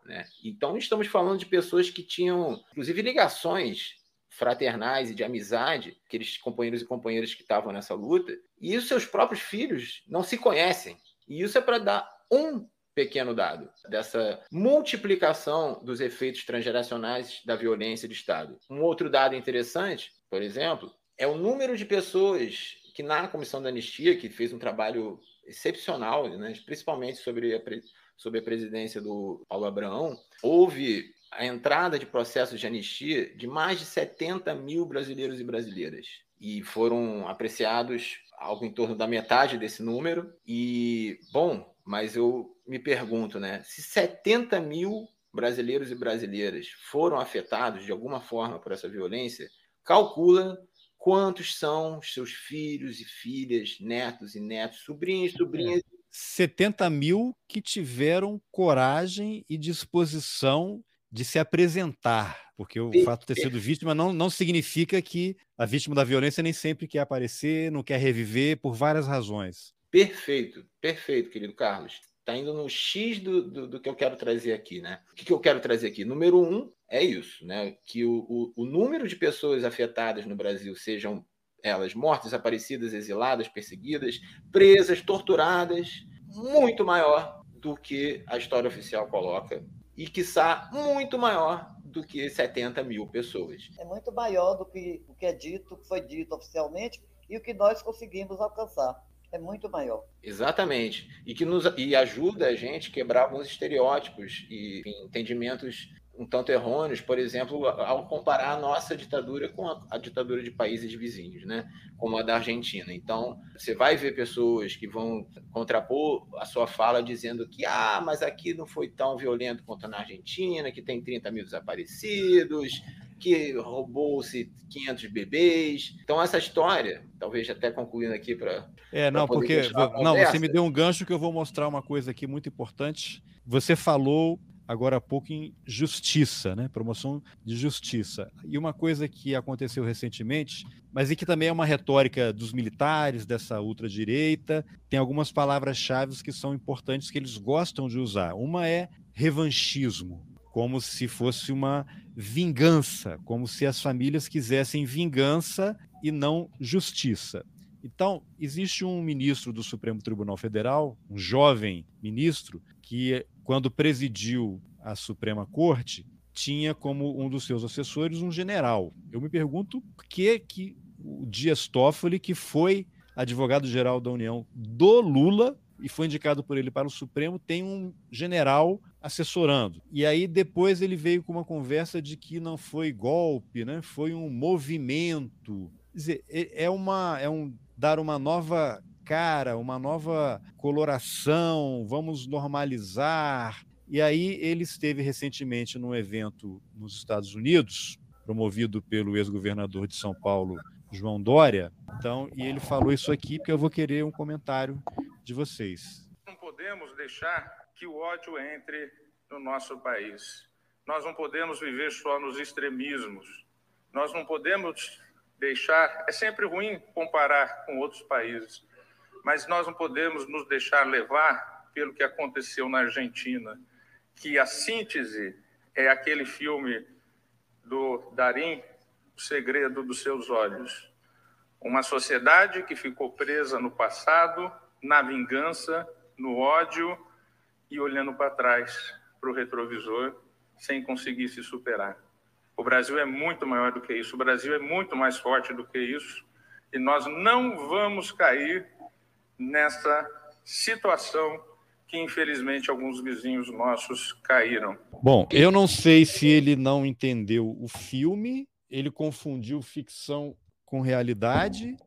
né? Então estamos falando de pessoas que tinham, inclusive, ligações fraternais e de amizade, aqueles companheiros e companheiras que estavam nessa luta, e os seus próprios filhos não se conhecem. E isso é para dar um pequeno dado dessa multiplicação dos efeitos transgeracionais da violência de Estado. Um outro dado interessante, por exemplo, é o número de pessoas que na comissão da anistia, que fez um trabalho excepcional, né, principalmente sobre a, sobre a presidência do Paulo Abraão, houve a entrada de processos de anistia de mais de 70 mil brasileiros e brasileiras. E foram apreciados algo em torno da metade desse número. E, bom, mas eu me pergunto, né? Se 70 mil brasileiros e brasileiras foram afetados de alguma forma por essa violência, calcula quantos são seus filhos e filhas, netos e netos, sobrinhos e sobrinhas. É. 70 mil que tiveram coragem e disposição de se apresentar, porque o fato de ter sido vítima não, não significa que a vítima da violência nem sempre quer aparecer, não quer reviver, por várias razões. Perfeito, perfeito, querido Carlos. Está indo no X do, do, do, que eu quero trazer aqui, né? O que, que eu quero trazer aqui? Número um é isso, né? Que o, o, o número de pessoas afetadas no Brasil sejam elas mortas, desaparecidas, exiladas, perseguidas, presas, torturadas, muito maior do que a história oficial coloca e, quiçá, muito maior do que 70 mil pessoas. É muito maior do que o que é dito, que foi dito oficialmente e o que nós conseguimos alcançar é muito maior. Exatamente. E que nos e ajuda a gente a quebrar alguns estereótipos e enfim, entendimentos um tanto errôneos, por exemplo, ao comparar a nossa ditadura com a, a, ditadura de países vizinhos, né? como a da Argentina. Então, você vai ver pessoas que vão contrapor a sua fala dizendo que, ah, mas aqui não foi tão violento quanto na Argentina, que tem 30 mil desaparecidos, que roubou-se 500 bebês. Então, essa história, talvez até concluindo aqui para. É, não, porque. Não, você me deu um gancho que eu vou mostrar uma coisa aqui muito importante. Você falou agora há pouco em justiça, né? promoção de justiça. E uma coisa que aconteceu recentemente, mas e que também é uma retórica dos militares, dessa ultradireita, tem algumas palavras-chave que são importantes que eles gostam de usar. Uma é revanchismo como se fosse uma vingança, como se as famílias quisessem vingança e não justiça. Então, existe um ministro do Supremo Tribunal Federal, um jovem ministro, que, quando presidiu a Suprema Corte, tinha como um dos seus assessores um general. Eu me pergunto por que, que o Dias Toffoli, que foi advogado-geral da União do Lula e foi indicado por ele para o Supremo, tem um general assessorando. E aí depois ele veio com uma conversa de que não foi golpe, né? Foi um movimento. Quer dizer, é, é uma é um dar uma nova cara, uma nova coloração, vamos normalizar. E aí ele esteve recentemente num evento nos Estados Unidos, promovido pelo ex-governador de São Paulo, João Dória. Então, e ele falou isso aqui porque eu vou querer um comentário de vocês. Não podemos deixar que o ódio entre no nosso país. Nós não podemos viver só nos extremismos. Nós não podemos deixar. É sempre ruim comparar com outros países, mas nós não podemos nos deixar levar pelo que aconteceu na Argentina, que a síntese é aquele filme do Darim, O Segredo dos Seus Olhos, Uma sociedade que ficou presa no passado, na vingança, no ódio e olhando para trás, para o retrovisor, sem conseguir se superar. O Brasil é muito maior do que isso, o Brasil é muito mais forte do que isso, e nós não vamos cair nessa situação que infelizmente alguns vizinhos nossos caíram. Bom, eu não sei se ele não entendeu o filme, ele confundiu ficção com realidade,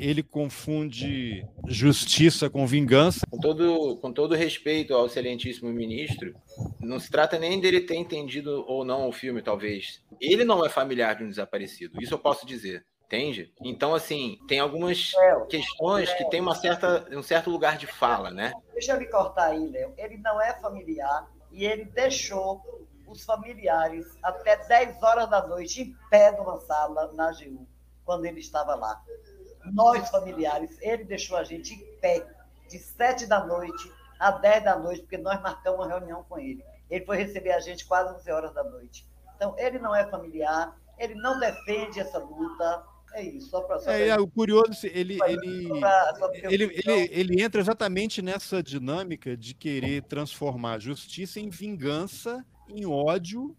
ele confunde justiça com vingança. Com todo, com todo respeito ao excelentíssimo ministro, não se trata nem dele ter entendido ou não o filme, talvez. Ele não é familiar de um desaparecido, isso eu posso dizer. Entende? Então, assim, tem algumas Léo, questões Léo, que tem uma certa, um certo lugar de fala, né? Deixa eu me cortar aí, Léo. Ele não é familiar e ele deixou os familiares até 10 horas da noite em pé numa sala na AGU, quando ele estava lá. Nós, familiares, ele deixou a gente em pé de 7 da noite a 10 da noite, porque nós marcamos uma reunião com ele. Ele foi receber a gente quase 11 horas da noite. Então, ele não é familiar, ele não defende essa luta, é isso, só para. É, é, o curioso, ele, ele, ele, ele, ele entra exatamente nessa dinâmica de querer transformar a justiça em vingança, em ódio.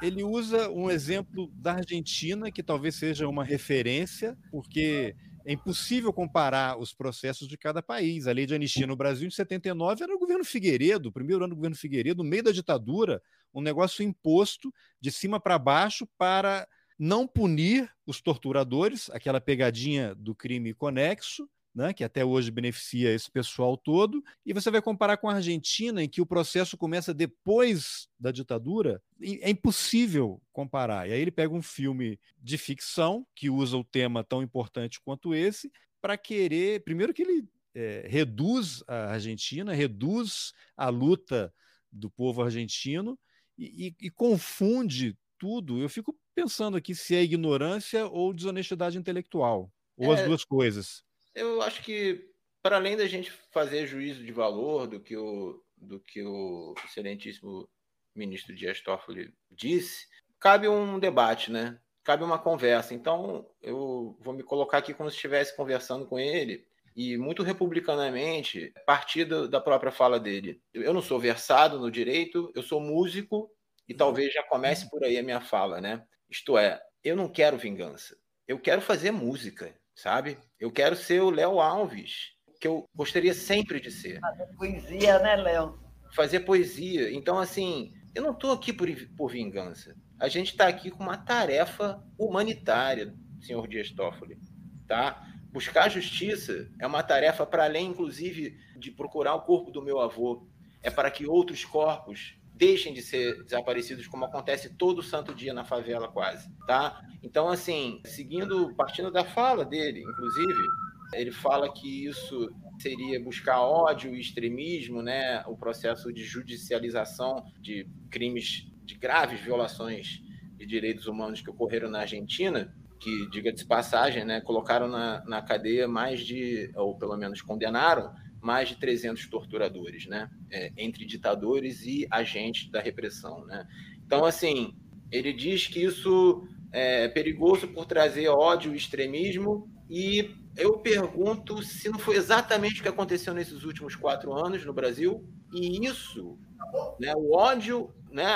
Ele usa um exemplo da Argentina, que talvez seja uma referência, porque é impossível comparar os processos de cada país. A lei de anistia no Brasil, em 79, era o governo Figueiredo, o primeiro ano do governo Figueiredo, no meio da ditadura, um negócio imposto de cima para baixo para não punir os torturadores, aquela pegadinha do crime conexo, né, que até hoje beneficia esse pessoal todo, e você vai comparar com a Argentina, em que o processo começa depois da ditadura, é impossível comparar. E aí ele pega um filme de ficção, que usa o tema tão importante quanto esse, para querer, primeiro que ele é, reduz a Argentina, reduz a luta do povo argentino e, e, e confunde tudo. Eu fico pensando aqui se é ignorância ou desonestidade intelectual, ou é, as duas coisas. Eu acho que, para além da gente fazer juízo de valor do que o, do que o excelentíssimo ministro Dias Toffoli disse, cabe um debate, né? Cabe uma conversa. Então, eu vou me colocar aqui como se estivesse conversando com ele e muito republicanamente, partir da própria fala dele. Eu não sou versado no direito, eu sou músico e talvez já comece por aí a minha fala, né? Isto é, eu não quero vingança. Eu quero fazer música, sabe? Eu quero ser o Léo Alves, que eu gostaria sempre de ser. Fazer poesia, né, Léo? Fazer poesia. Então, assim, eu não estou aqui por, por vingança. A gente está aqui com uma tarefa humanitária, senhor Dias Toffoli, tá? Buscar justiça é uma tarefa para além, inclusive, de procurar o corpo do meu avô. É para que outros corpos deixem de ser desaparecidos, como acontece todo santo dia na favela, quase, tá? Então, assim, seguindo, partindo da fala dele, inclusive, ele fala que isso seria buscar ódio e extremismo, né? O processo de judicialização de crimes, de graves violações de direitos humanos que ocorreram na Argentina, que, diga de passagem, né, colocaram na, na cadeia mais de, ou pelo menos condenaram, mais de 300 torturadores, né? É, entre ditadores e agentes da repressão, né? Então, assim, ele diz que isso é perigoso por trazer ódio e extremismo e eu pergunto se não foi exatamente o que aconteceu nesses últimos quatro anos no Brasil e isso, né, o ódio, né,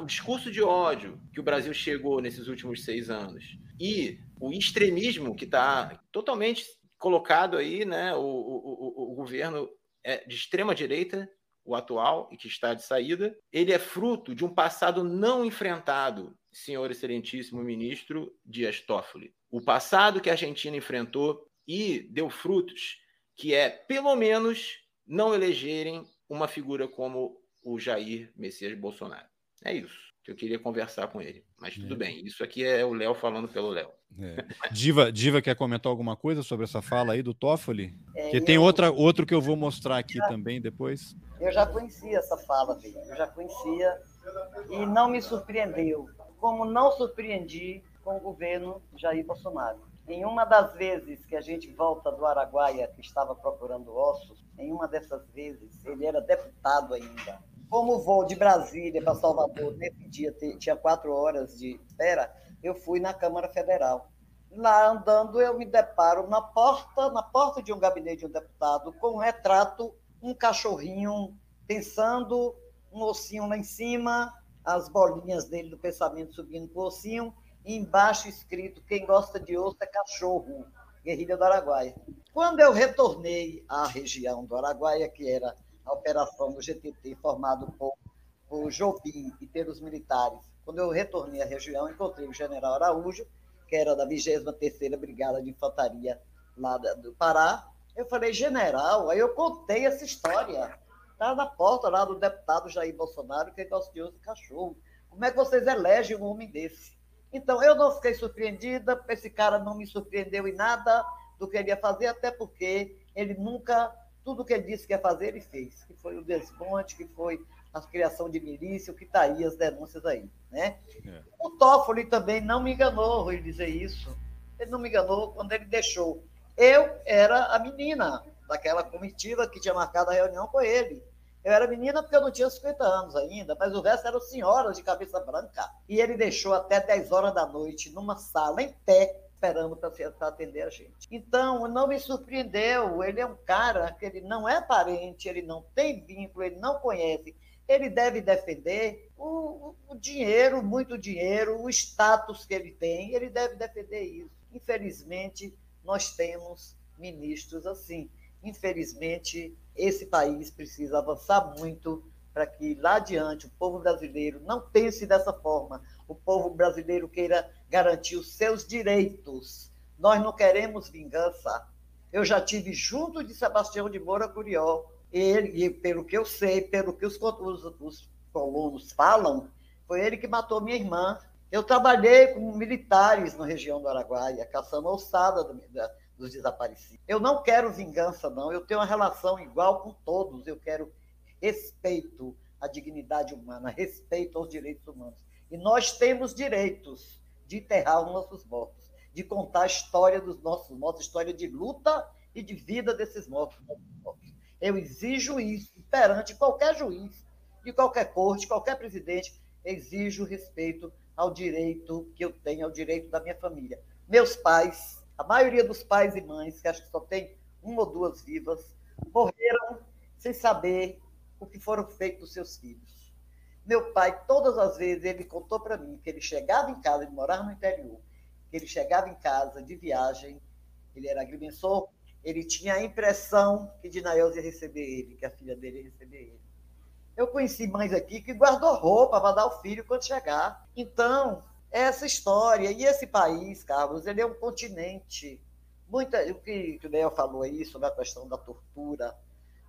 o discurso de ódio que o Brasil chegou nesses últimos seis anos e o extremismo que está totalmente colocado aí, né, o, o, o, o governo é de extrema direita, o atual e que está de saída, ele é fruto de um passado não enfrentado, senhor excelentíssimo ministro Dias Toffoli. O passado que a Argentina enfrentou e deu frutos, que é, pelo menos, não elegerem uma figura como o Jair Messias Bolsonaro. É isso que eu queria conversar com ele. Mas tudo é. bem, isso aqui é o Léo falando pelo Léo. É. Diva, Diva quer comentar alguma coisa sobre essa fala aí do Toffoli? É, que tem eu... outra, outro que eu vou mostrar aqui já, também depois. Eu já conhecia essa fala eu já conhecia e não me surpreendeu, como não surpreendi com o governo Jair Bolsonaro. Em uma das vezes que a gente volta do Araguaia, que estava procurando ossos, em uma dessas vezes, ele era deputado ainda como vou de Brasília para Salvador, nesse dia tinha quatro horas de espera, eu fui na Câmara Federal. lá andando, eu me deparo na porta, na porta de um gabinete de um deputado, com um retrato, um cachorrinho pensando, um ossinho lá em cima, as bolinhas dele do pensamento subindo para o ossinho, e embaixo escrito: quem gosta de osso é cachorro, guerrilha do Araguaia. Quando eu retornei à região do Araguaia, que era a operação do GTT formado por, por Jobim e pelos militares, quando eu retornei à região, encontrei o general Araújo, que era da 23ª Brigada de Infantaria lá do Pará. Eu falei, general, aí eu contei essa história. Está na porta lá do deputado Jair Bolsonaro, que é gosta de cachorro. Como é que vocês elegem um homem desse? Então, eu não fiquei surpreendida, esse cara não me surpreendeu em nada do que ele ia fazer, até porque ele nunca, tudo que ele disse que ia fazer, ele fez. Que foi o desmonte, que foi a criação de milícia, o que está aí, as denúncias aí. Né? É. O Toffoli também não me enganou em dizer isso. Ele não me enganou quando ele deixou. Eu era a menina daquela comitiva que tinha marcado a reunião com ele. Eu era menina porque eu não tinha 50 anos ainda, mas o resto eram senhoras de cabeça branca. E ele deixou até 10 horas da noite numa sala em pé, esperando para atender a gente. Então, não me surpreendeu. Ele é um cara que ele não é parente, ele não tem vínculo, ele não conhece ele deve defender o, o, dinheiro, muito dinheiro, o status que ele tem, ele deve defender isso. Infelizmente, nós temos ministros assim. Infelizmente, esse país precisa avançar muito para que lá adiante o povo brasileiro não pense dessa forma. O povo brasileiro queira garantir os seus direitos. Nós não queremos vingança. Eu já tive junto de Sebastião de Moura Curió ele, pelo que eu sei, pelo que os, os, os colonos falam, foi ele que matou minha irmã. Eu trabalhei com militares na região do Araguaia, caçando a ossada do, da, dos desaparecidos. Eu não quero vingança, não. Eu tenho uma relação igual com todos. Eu quero respeito à dignidade humana, respeito aos direitos humanos. E nós temos direitos de enterrar os nossos mortos, de contar a história dos nossos mortos, história de luta e de vida desses mortos. Eu exijo isso perante qualquer juiz, de qualquer corte, qualquer presidente, exijo respeito ao direito que eu tenho, ao direito da minha família. Meus pais, a maioria dos pais e mães, que acho que só tem uma ou duas vivas, morreram sem saber o que foram feitos os seus filhos. Meu pai, todas as vezes, ele contou para mim que ele chegava em casa, ele morava no interior, que ele chegava em casa de viagem, ele era agrimensor, ele tinha a impressão que Dinael ia receber ele, que a filha dele ia receber ele. Eu conheci mães aqui que guardou roupa para dar ao filho quando chegar. Então, essa história. E esse país, Carlos, ele é um continente. Muita, o que o Daniel falou aí sobre a questão da tortura,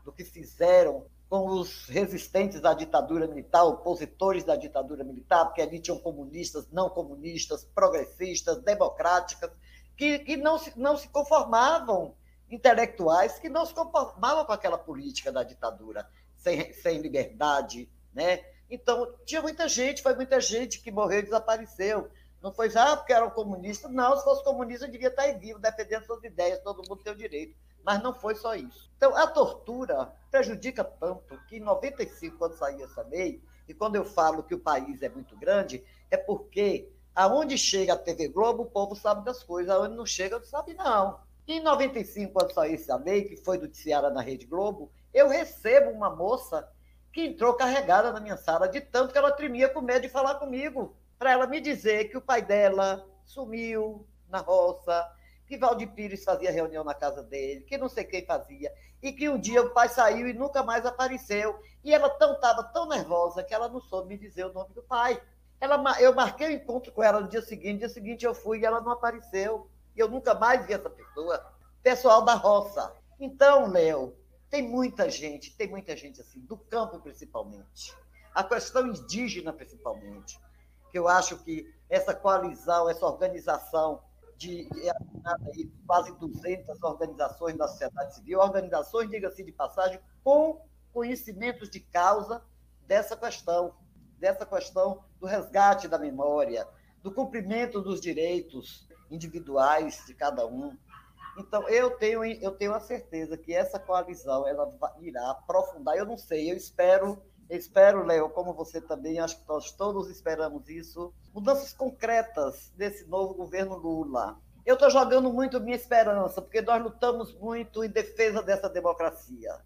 do que fizeram com os resistentes à ditadura militar, opositores da ditadura militar, porque ali tinham comunistas, não comunistas, progressistas, democráticas, que, que não, se, não se conformavam intelectuais que não se conformavam com aquela política da ditadura, sem, sem liberdade, né? Então, tinha muita gente, foi muita gente que morreu e desapareceu. Não foi ah, porque eram comunistas. Não, se fosse comunista, devia estar aí vivo, defendendo suas ideias, todo mundo tem o direito. Mas não foi só isso. Então, a tortura prejudica tanto que em 95, quando saiu essa lei, e quando eu falo que o país é muito grande, é porque aonde chega a TV Globo, o povo sabe das coisas, aonde não chega, não sabe não. Em 95, quando saiu essa lei, que foi noticiada na Rede Globo, eu recebo uma moça que entrou carregada na minha sala, de tanto que ela tremia com medo de falar comigo, para ela me dizer que o pai dela sumiu na roça, que Valdir Pires fazia reunião na casa dele, que não sei quem fazia, e que um dia o pai saiu e nunca mais apareceu. E ela estava tão nervosa que ela não soube me dizer o nome do pai. Ela, eu marquei o um encontro com ela no dia seguinte, no dia seguinte eu fui e ela não apareceu e eu nunca mais vi essa pessoa, pessoal da roça. Então, Léo, tem muita gente, tem muita gente assim, do campo principalmente, a questão indígena principalmente, que eu acho que essa coalizão, essa organização de aí, quase 200 organizações da sociedade civil, organizações, diga-se de passagem, com conhecimentos de causa dessa questão, dessa questão do resgate da memória, do cumprimento dos direitos individuais de cada um. Então, eu tenho, eu tenho a certeza que essa coalizão ela irá aprofundar. Eu não sei, eu espero, espero, Léo, como você também, acho que nós todos esperamos isso, mudanças concretas desse novo governo Lula. Eu estou jogando muito minha esperança, porque nós lutamos muito em defesa dessa democracia.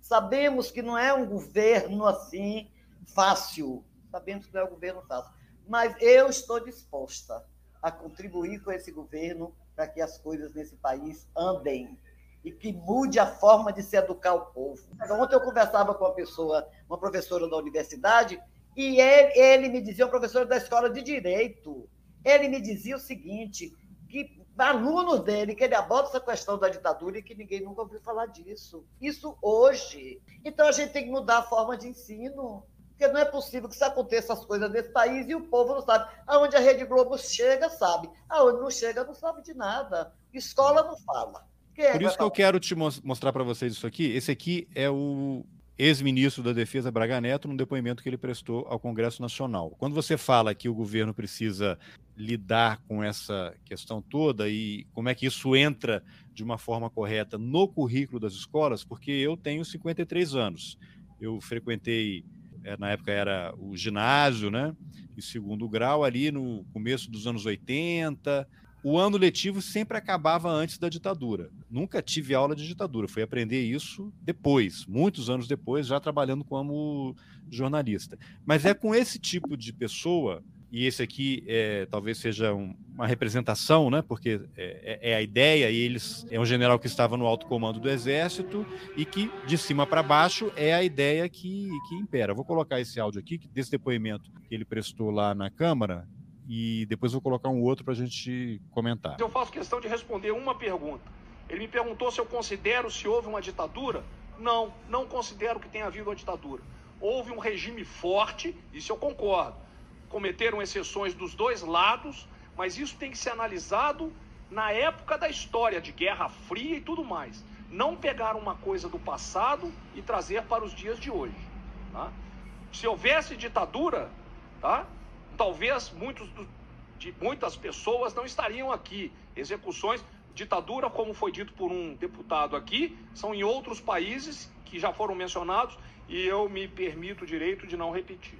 Sabemos que não é um governo assim fácil, sabemos que não é um governo fácil, mas eu estou disposta a contribuir com esse governo para que as coisas nesse país andem e que mude a forma de se educar o povo. Ontem eu conversava com uma pessoa, uma professora da universidade, e ele, ele me dizia, um professor da escola de direito, ele me dizia o seguinte, que alunos dele, que ele aborda essa questão da ditadura e que ninguém nunca ouviu falar disso. Isso hoje. Então a gente tem que mudar a forma de ensino. Porque não é possível que isso aconteça as coisas nesse país e o povo não sabe. Aonde a Rede Globo chega, sabe. Aonde não chega, não sabe de nada. Escola não fala. Quem é Por isso que eu quero te mostrar para vocês isso aqui. Esse aqui é o ex-ministro da Defesa Braga Neto num depoimento que ele prestou ao Congresso Nacional. Quando você fala que o governo precisa lidar com essa questão toda e como é que isso entra de uma forma correta no currículo das escolas, porque eu tenho 53 anos. Eu frequentei, eh, na época era o ginásio, né? E segundo grau ali no começo dos anos 80, o ano letivo sempre acabava antes da ditadura. Nunca tive aula de ditadura, fui aprender isso depois, muitos anos depois, já trabalhando como jornalista. Mas é com esse tipo de pessoa, e esse aqui é, talvez seja um, uma representação, né? porque é, é, é, a ideia, e eles é um general que estava no alto comando do exército e que de cima para baixo é a ideia que, que impera. Vou colocar esse áudio aqui, desse depoimento que ele prestou lá na Câmara, e depois vou colocar um outro para a gente comentar. Eu faço questão de responder uma pergunta. Ele me perguntou se eu considero se houve uma ditadura. Não, não considero que tenha havido uma ditadura. Houve um regime forte, isso eu concordo. Cometeram exceções dos dois lados, mas isso tem que ser analisado na época da história de Guerra Fria e tudo mais. Não pegar uma coisa do passado e trazer para os dias de hoje. Tá? Se houvesse ditadura, tá? Talvez muitos de muitas pessoas não estariam aqui. Execuções, ditadura, como foi dito por um deputado aqui, são em outros países que já foram mencionados e eu me permito o direito de não repetir.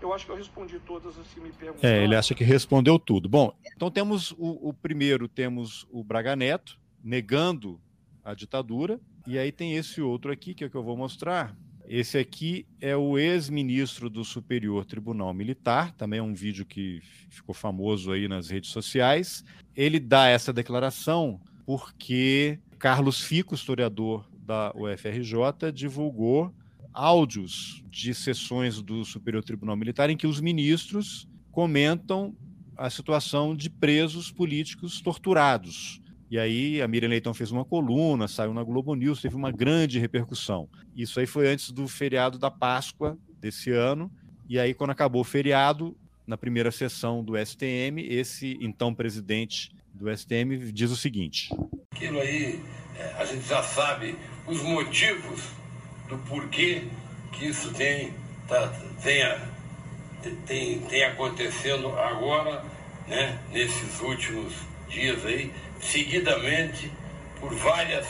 Eu acho que eu respondi todas as que me perguntaram. É, ele acha que respondeu tudo. Bom, então temos o, o primeiro, temos o Braga Neto negando a ditadura, e aí tem esse outro aqui que é o que eu vou mostrar, esse aqui é o ex-ministro do Superior Tribunal Militar, também é um vídeo que ficou famoso aí nas redes sociais. Ele dá essa declaração porque Carlos Fico, historiador da UFRJ, divulgou áudios de sessões do Superior Tribunal Militar em que os ministros comentam a situação de presos políticos torturados. E aí a Miriam Leitão fez uma coluna, saiu na Globo News, teve uma grande repercussão. Isso aí foi antes do feriado da Páscoa desse ano. E aí, quando acabou o feriado, na primeira sessão do STM, esse então presidente do STM diz o seguinte: Aquilo aí, é, a gente já sabe os motivos do porquê que isso tem, tá, tenha, tem, tem acontecendo agora, né, nesses últimos dias aí seguidamente por várias,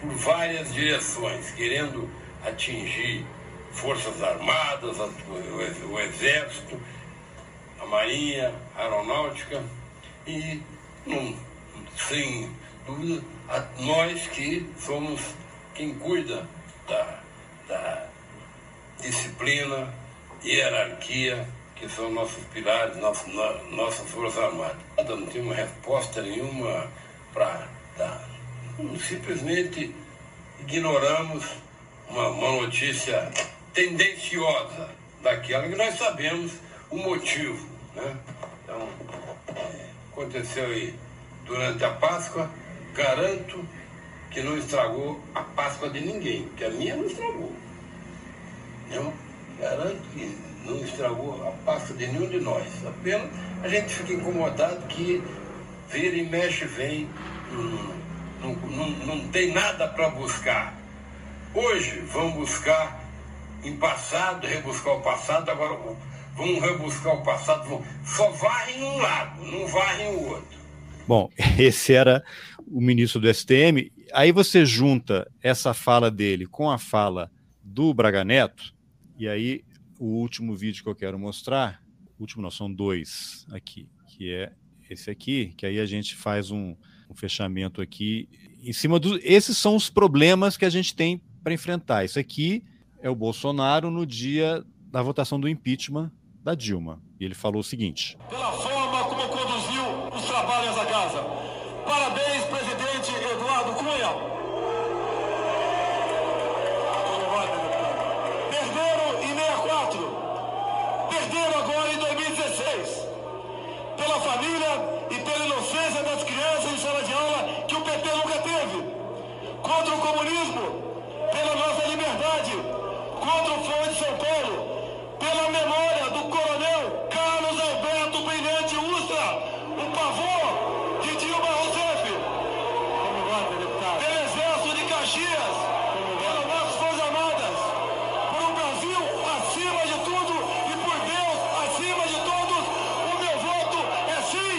por várias direções, querendo atingir Forças Armadas, o Exército, a Marinha, a Aeronáutica e, não, sem dúvida, nós que somos quem cuida da, da disciplina, hierarquia que são nossos pilares, nosso, Forças Armadas. Não tem uma resposta nenhuma para dar. Simplesmente ignoramos uma, uma notícia tendenciosa daquela que nós sabemos o motivo. Né? Então, é, aconteceu aí durante a Páscoa, garanto que não estragou a Páscoa de ninguém, que a minha não estragou. Não? Garanto que não estragou a pasta de nenhum de nós. Apenas a gente fica incomodado que vira e mexe vem, não, não, não, tem nada para buscar. Hoje vamos buscar em passado, rebuscar o passado, agora vamos rebuscar o passado, vamos, só varrem um lado, não varrem o outro. Bom, esse era o ministro do STM. Aí você junta essa fala dele com a fala do Braga Neto, e aí o último vídeo que eu quero mostrar, último não, são dois aqui, que é esse aqui, que aí a gente faz um, um fechamento aqui em cima dos. Esses são os problemas que a gente tem para enfrentar. Isso aqui é o Bolsonaro no dia da votação do impeachment da Dilma. E ele falou o seguinte: Pela forma como conduziu os trabalhos da casa. Parabéns, presidente Eduardo Cunha. Perderam em 64. Perderam agora em 2016. Pela família e pela inocência das crianças em sala de aula que o PT nunca teve. Contra o comunismo, pela nossa liberdade. Contra o Fórum de São Paulo pela memória do coronel Carlos Alberto Brilhante Ustra, o pavor de Dilma Rousseff. Pelo Exército de Caxias, pelas nossas Forças Armadas, por um Brasil acima de tudo e por Deus acima de todos, o meu voto é sim.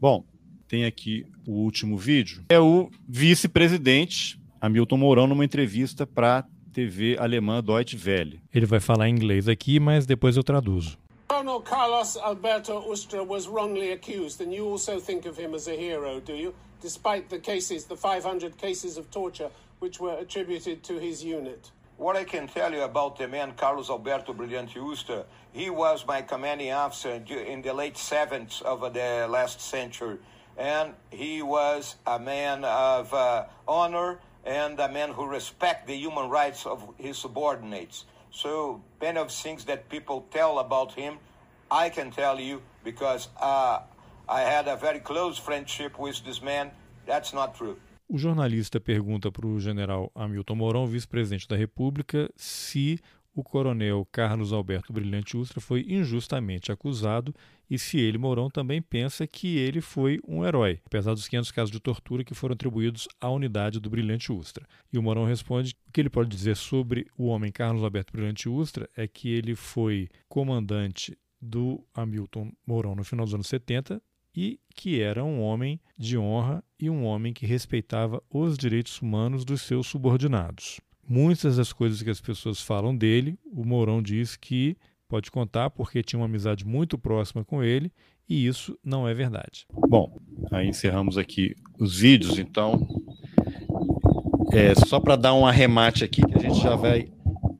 Bom, tem aqui o último vídeo. É o vice-presidente Hamilton Mourão numa entrevista para TV alemã Deutsche Welle. Ele vai falar em inglês aqui, mas depois eu traduzo. Colonel Carlos Alberto Ustra was wrongly accused, and you also think of him as a hero, do you? Despite the cases, the 500 cases of torture which were attributed to his unit. What I can tell you about the man Carlos Alberto Brilhante Ustra, he was my commanding officer in the late 70s of the last century. And he was a man of uh, honor and a man who respect the human rights of his subordinates. So many of things that people tell about him, I can tell you because uh, I had a very close friendship with this man. That's not true. O jornalista pergunta para o general Hamilton Mourão, vice-presidente da República, se o coronel Carlos Alberto Brilhante Ustra foi injustamente acusado e se ele, Mourão, também pensa que ele foi um herói, apesar dos 500 casos de tortura que foram atribuídos à unidade do Brilhante Ustra. E o Mourão responde o que ele pode dizer sobre o homem Carlos Alberto Brilhante Ustra é que ele foi comandante do Hamilton Mourão no final dos anos 70 e que era um homem de honra e um homem que respeitava os direitos humanos dos seus subordinados. Muitas das coisas que as pessoas falam dele, o Mourão diz que pode contar porque tinha uma amizade muito próxima com ele e isso não é verdade. Bom, aí encerramos aqui os vídeos, então é só para dar um arremate aqui que a gente já vai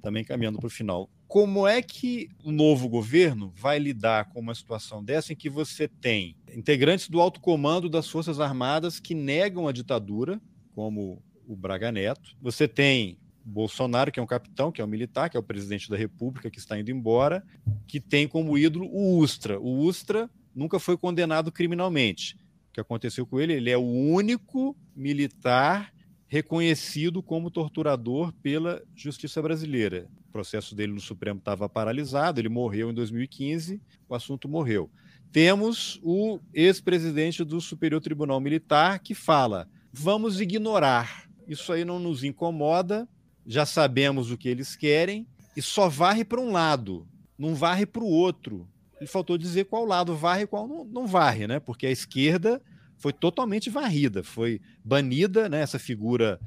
também caminhando para o final. Como é que o novo governo vai lidar com uma situação dessa em que você tem integrantes do alto comando das Forças Armadas que negam a ditadura, como o Braga Neto, você tem Bolsonaro, que é um capitão, que é um militar, que é o presidente da República, que está indo embora, que tem como ídolo o Ustra. O Ustra nunca foi condenado criminalmente. O que aconteceu com ele? Ele é o único militar reconhecido como torturador pela justiça brasileira. O processo dele no Supremo estava paralisado, ele morreu em 2015, o assunto morreu. Temos o ex-presidente do Superior Tribunal Militar que fala: vamos ignorar. Isso aí não nos incomoda, já sabemos o que eles querem e só varre para um lado, não varre para o outro. Ele faltou dizer qual lado varre e qual não, não varre, né? Porque a esquerda foi totalmente varrida, foi banida, né? Essa figura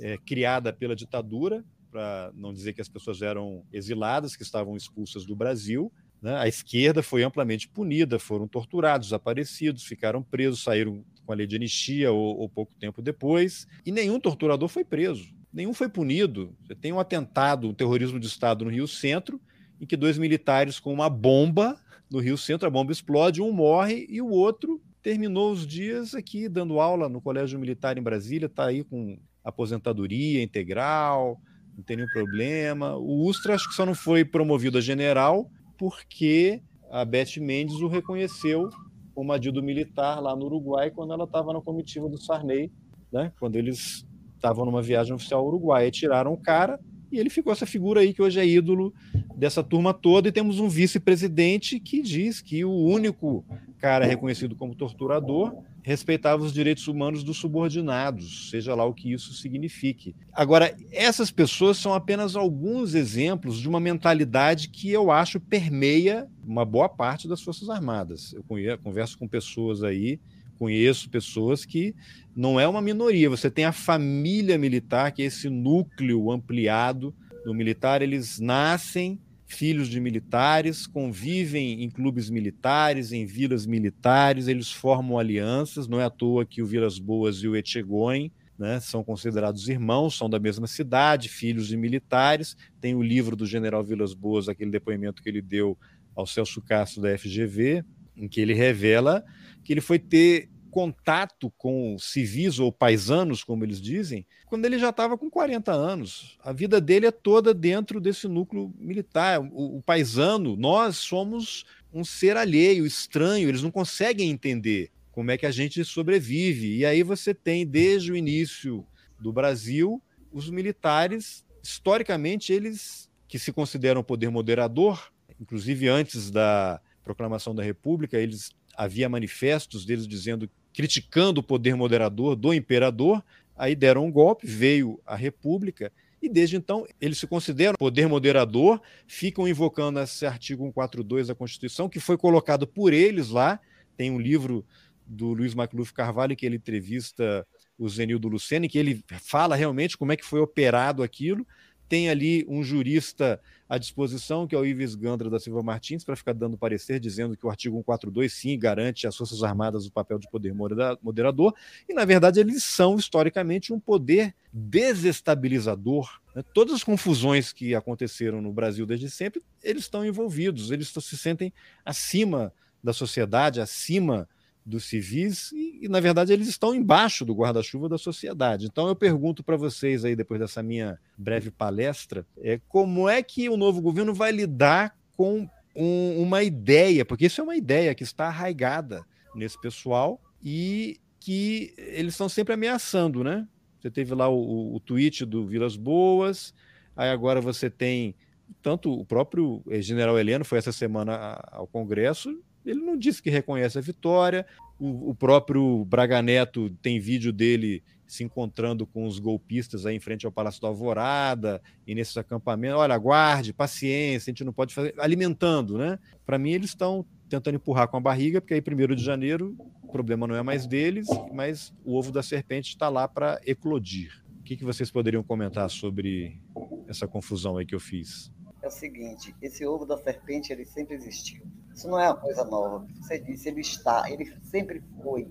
é, criada pela ditadura, para não dizer que as pessoas eram exiladas, que estavam expulsas do Brasil. Né? A esquerda foi amplamente punida, foram torturados, desaparecidos, ficaram presos, saíram com a lei de anistia ou, ou pouco tempo depois, e nenhum torturador foi preso nenhum foi punido. Você tem um atentado, um terrorismo de Estado no Rio Centro, em que dois militares com uma bomba no Rio Centro, a bomba explode, um morre e o outro terminou os dias aqui dando aula no Colégio Militar em Brasília, está aí com aposentadoria integral, não tem nenhum problema. O Ustra acho que só não foi promovido a general porque a Beth Mendes o reconheceu como adido militar lá no Uruguai quando ela estava na comitiva do Sarney, né? quando eles estavam numa viagem oficial ao Uruguai, tiraram o cara e ele ficou essa figura aí que hoje é ídolo dessa turma toda. E temos um vice-presidente que diz que o único cara reconhecido como torturador respeitava os direitos humanos dos subordinados, seja lá o que isso signifique. Agora, essas pessoas são apenas alguns exemplos de uma mentalidade que eu acho permeia uma boa parte das Forças Armadas. Eu converso com pessoas aí conheço pessoas que não é uma minoria. Você tem a família militar, que é esse núcleo ampliado do militar, eles nascem filhos de militares, convivem em clubes militares, em vilas militares, eles formam alianças, não é à toa que o Vilas Boas e o Etchegóin né, são considerados irmãos, são da mesma cidade, filhos de militares. Tem o livro do general Vilas Boas, aquele depoimento que ele deu ao Celso Castro da FGV, em que ele revela que ele foi ter contato com civis ou paisanos, como eles dizem, quando ele já estava com 40 anos. A vida dele é toda dentro desse núcleo militar. O, o paisano, nós somos um ser alheio, estranho, eles não conseguem entender como é que a gente sobrevive. E aí você tem, desde o início do Brasil, os militares, historicamente, eles que se consideram poder moderador, inclusive antes da proclamação da República, eles havia manifestos deles dizendo criticando o poder moderador do imperador, aí deram um golpe, veio a República, e desde então eles se consideram poder moderador, ficam invocando esse artigo 142 da Constituição, que foi colocado por eles lá. Tem um livro do Luiz Macluf Carvalho que ele entrevista o Zenildo Lucena, que ele fala realmente como é que foi operado aquilo. Tem ali um jurista à disposição, que é o Ives Gandra da Silva Martins, para ficar dando parecer, dizendo que o artigo 142, sim, garante às Forças Armadas o papel de poder moderador, e, na verdade, eles são, historicamente, um poder desestabilizador. Né? Todas as confusões que aconteceram no Brasil desde sempre, eles estão envolvidos, eles se sentem acima da sociedade, acima dos civis e, e, na verdade, eles estão embaixo do guarda-chuva da sociedade. Então, eu pergunto para vocês aí, depois dessa minha breve palestra, é, como é que o novo governo vai lidar com um, uma ideia, porque isso é uma ideia que está arraigada nesse pessoal e que eles estão sempre ameaçando, né? Você teve lá o, o tweet do Vilas Boas, aí agora você tem tanto o próprio eh, general Heleno foi essa semana ao Congresso ele não disse que reconhece a vitória. O, o, próprio Braga Neto tem vídeo dele se encontrando com os golpistas aí em frente ao Palácio da Alvorada e nesses acampamentos. Olha, aguarde, paciência, a gente não pode fazer. Alimentando, né? Para mim, eles estão tentando empurrar com a barriga, porque aí, primeiro de janeiro, o problema não é mais deles, mas o ovo da serpente está lá para eclodir. O que, que vocês poderiam comentar sobre essa confusão aí que eu fiz? É o seguinte: esse ovo da serpente ele sempre existiu isso não é uma coisa nova. Você disse, ele está, ele sempre foi.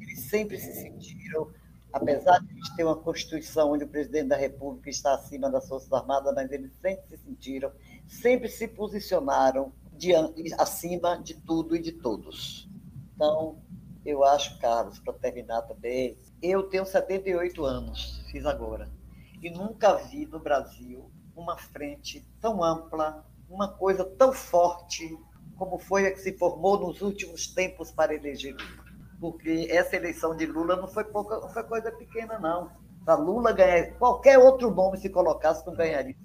Eles sempre se sentiram, apesar de eles ter uma Constituição onde o presidente da República está acima das Forças Armadas, mas eles sempre se sentiram, sempre se posicionaram acima de tudo e de todos. Então, eu acho, Carlos, para terminar também, eu tenho 78 anos, fiz agora, e nunca vi no Brasil uma frente tão ampla, uma coisa tão forte como foi a que se formou nos últimos tempos para eleger Lula. Porque essa eleição de Lula não foi, pouca, não foi coisa pequena, não. Para Lula ganhar, qualquer outro nome se colocasse, não ganharia.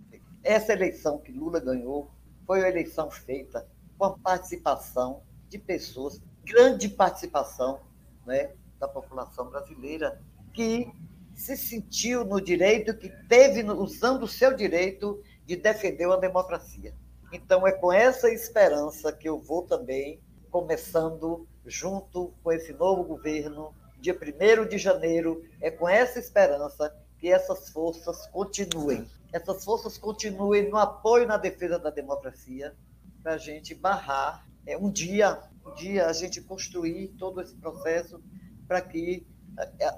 Essa eleição que Lula ganhou foi uma eleição feita com a participação de pessoas, grande participação né, da população brasileira, que se sentiu no direito, que teve, usando o seu direito de defender a democracia. Então, é com essa esperança que eu vou também começando junto com esse novo governo, dia 1 de janeiro, é com essa esperança que essas forças continuem. Essas forças continuem no apoio na defesa da democracia, para a gente barrar é, um dia, um dia a gente construir todo esse processo para que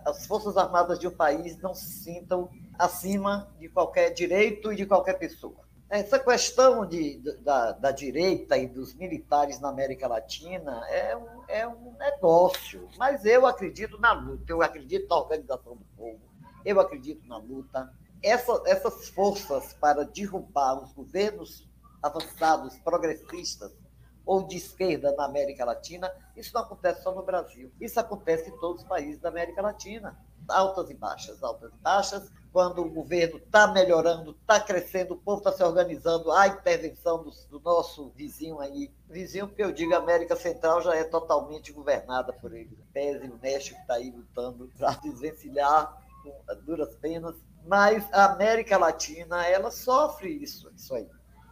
as Forças Armadas de um país não se sintam acima de qualquer direito e de qualquer pessoa. Essa questão de, da, da, direita e dos militares na América Latina é um, é um negócio, mas eu acredito na luta, eu acredito na organização do povo, eu acredito na luta. Essa, essas forças para derrubar os governos avançados, progressistas ou de esquerda na América Latina, isso não acontece só no Brasil, isso acontece em todos os países da América Latina. Altas e baixas, altas e baixas, quando o governo está melhorando, está crescendo, o povo está se organizando, há intervenção do, do, nosso vizinho aí. Vizinho, porque eu digo, a América Central já é totalmente governada por ele. Pese o México está aí lutando para desvencilhar com duras penas. Mas a América Latina, ela sofre isso, isso aí.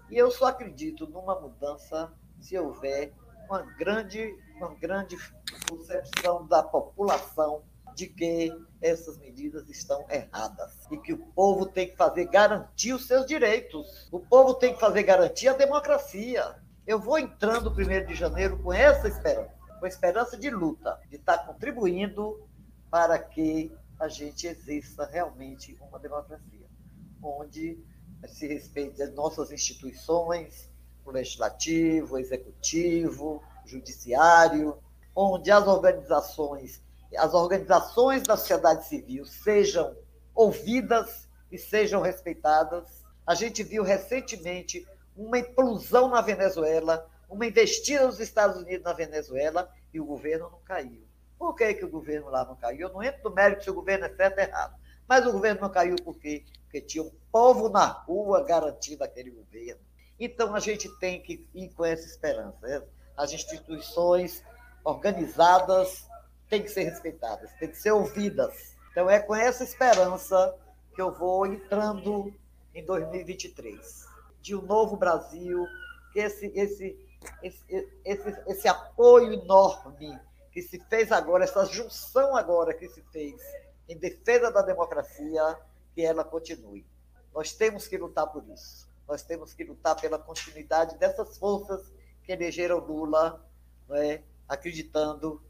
E eu só acredito numa mudança se houver uma grande, uma grande concepção da população de que essas medidas estão erradas e que o povo tem que fazer garantir os seus direitos. O povo tem que fazer garantir a democracia. Eu vou entrando primeiro de janeiro com essa esperança, com a esperança de luta, de estar contribuindo para que a gente exerça realmente uma democracia, onde se respeite as nossas instituições, o legislativo, o executivo, o judiciário, onde as organizações as organizações da sociedade civil sejam ouvidas e sejam respeitadas. A gente viu recentemente uma implosão na Venezuela, uma investida dos Estados Unidos na Venezuela e o governo não caiu. Por que, que o governo lá não caiu? Eu não entro no mérito se o governo é certo ou errado. Mas o governo não caiu por quê? Porque tinha um povo na rua garantindo aquele governo. Então a gente tem que ir com essa esperança. As instituições organizadas têm que ser respeitadas, têm que ser ouvidas. Então é com essa esperança que eu vou entrando em 2023, de um novo Brasil, que esse, esse, esse, esse, esse apoio enorme que se fez agora, essa junção agora que se fez em defesa da democracia, que ela continue. Nós temos que lutar por isso. Nós temos que lutar pela continuidade dessas forças que elegeram Lula, não é? acreditando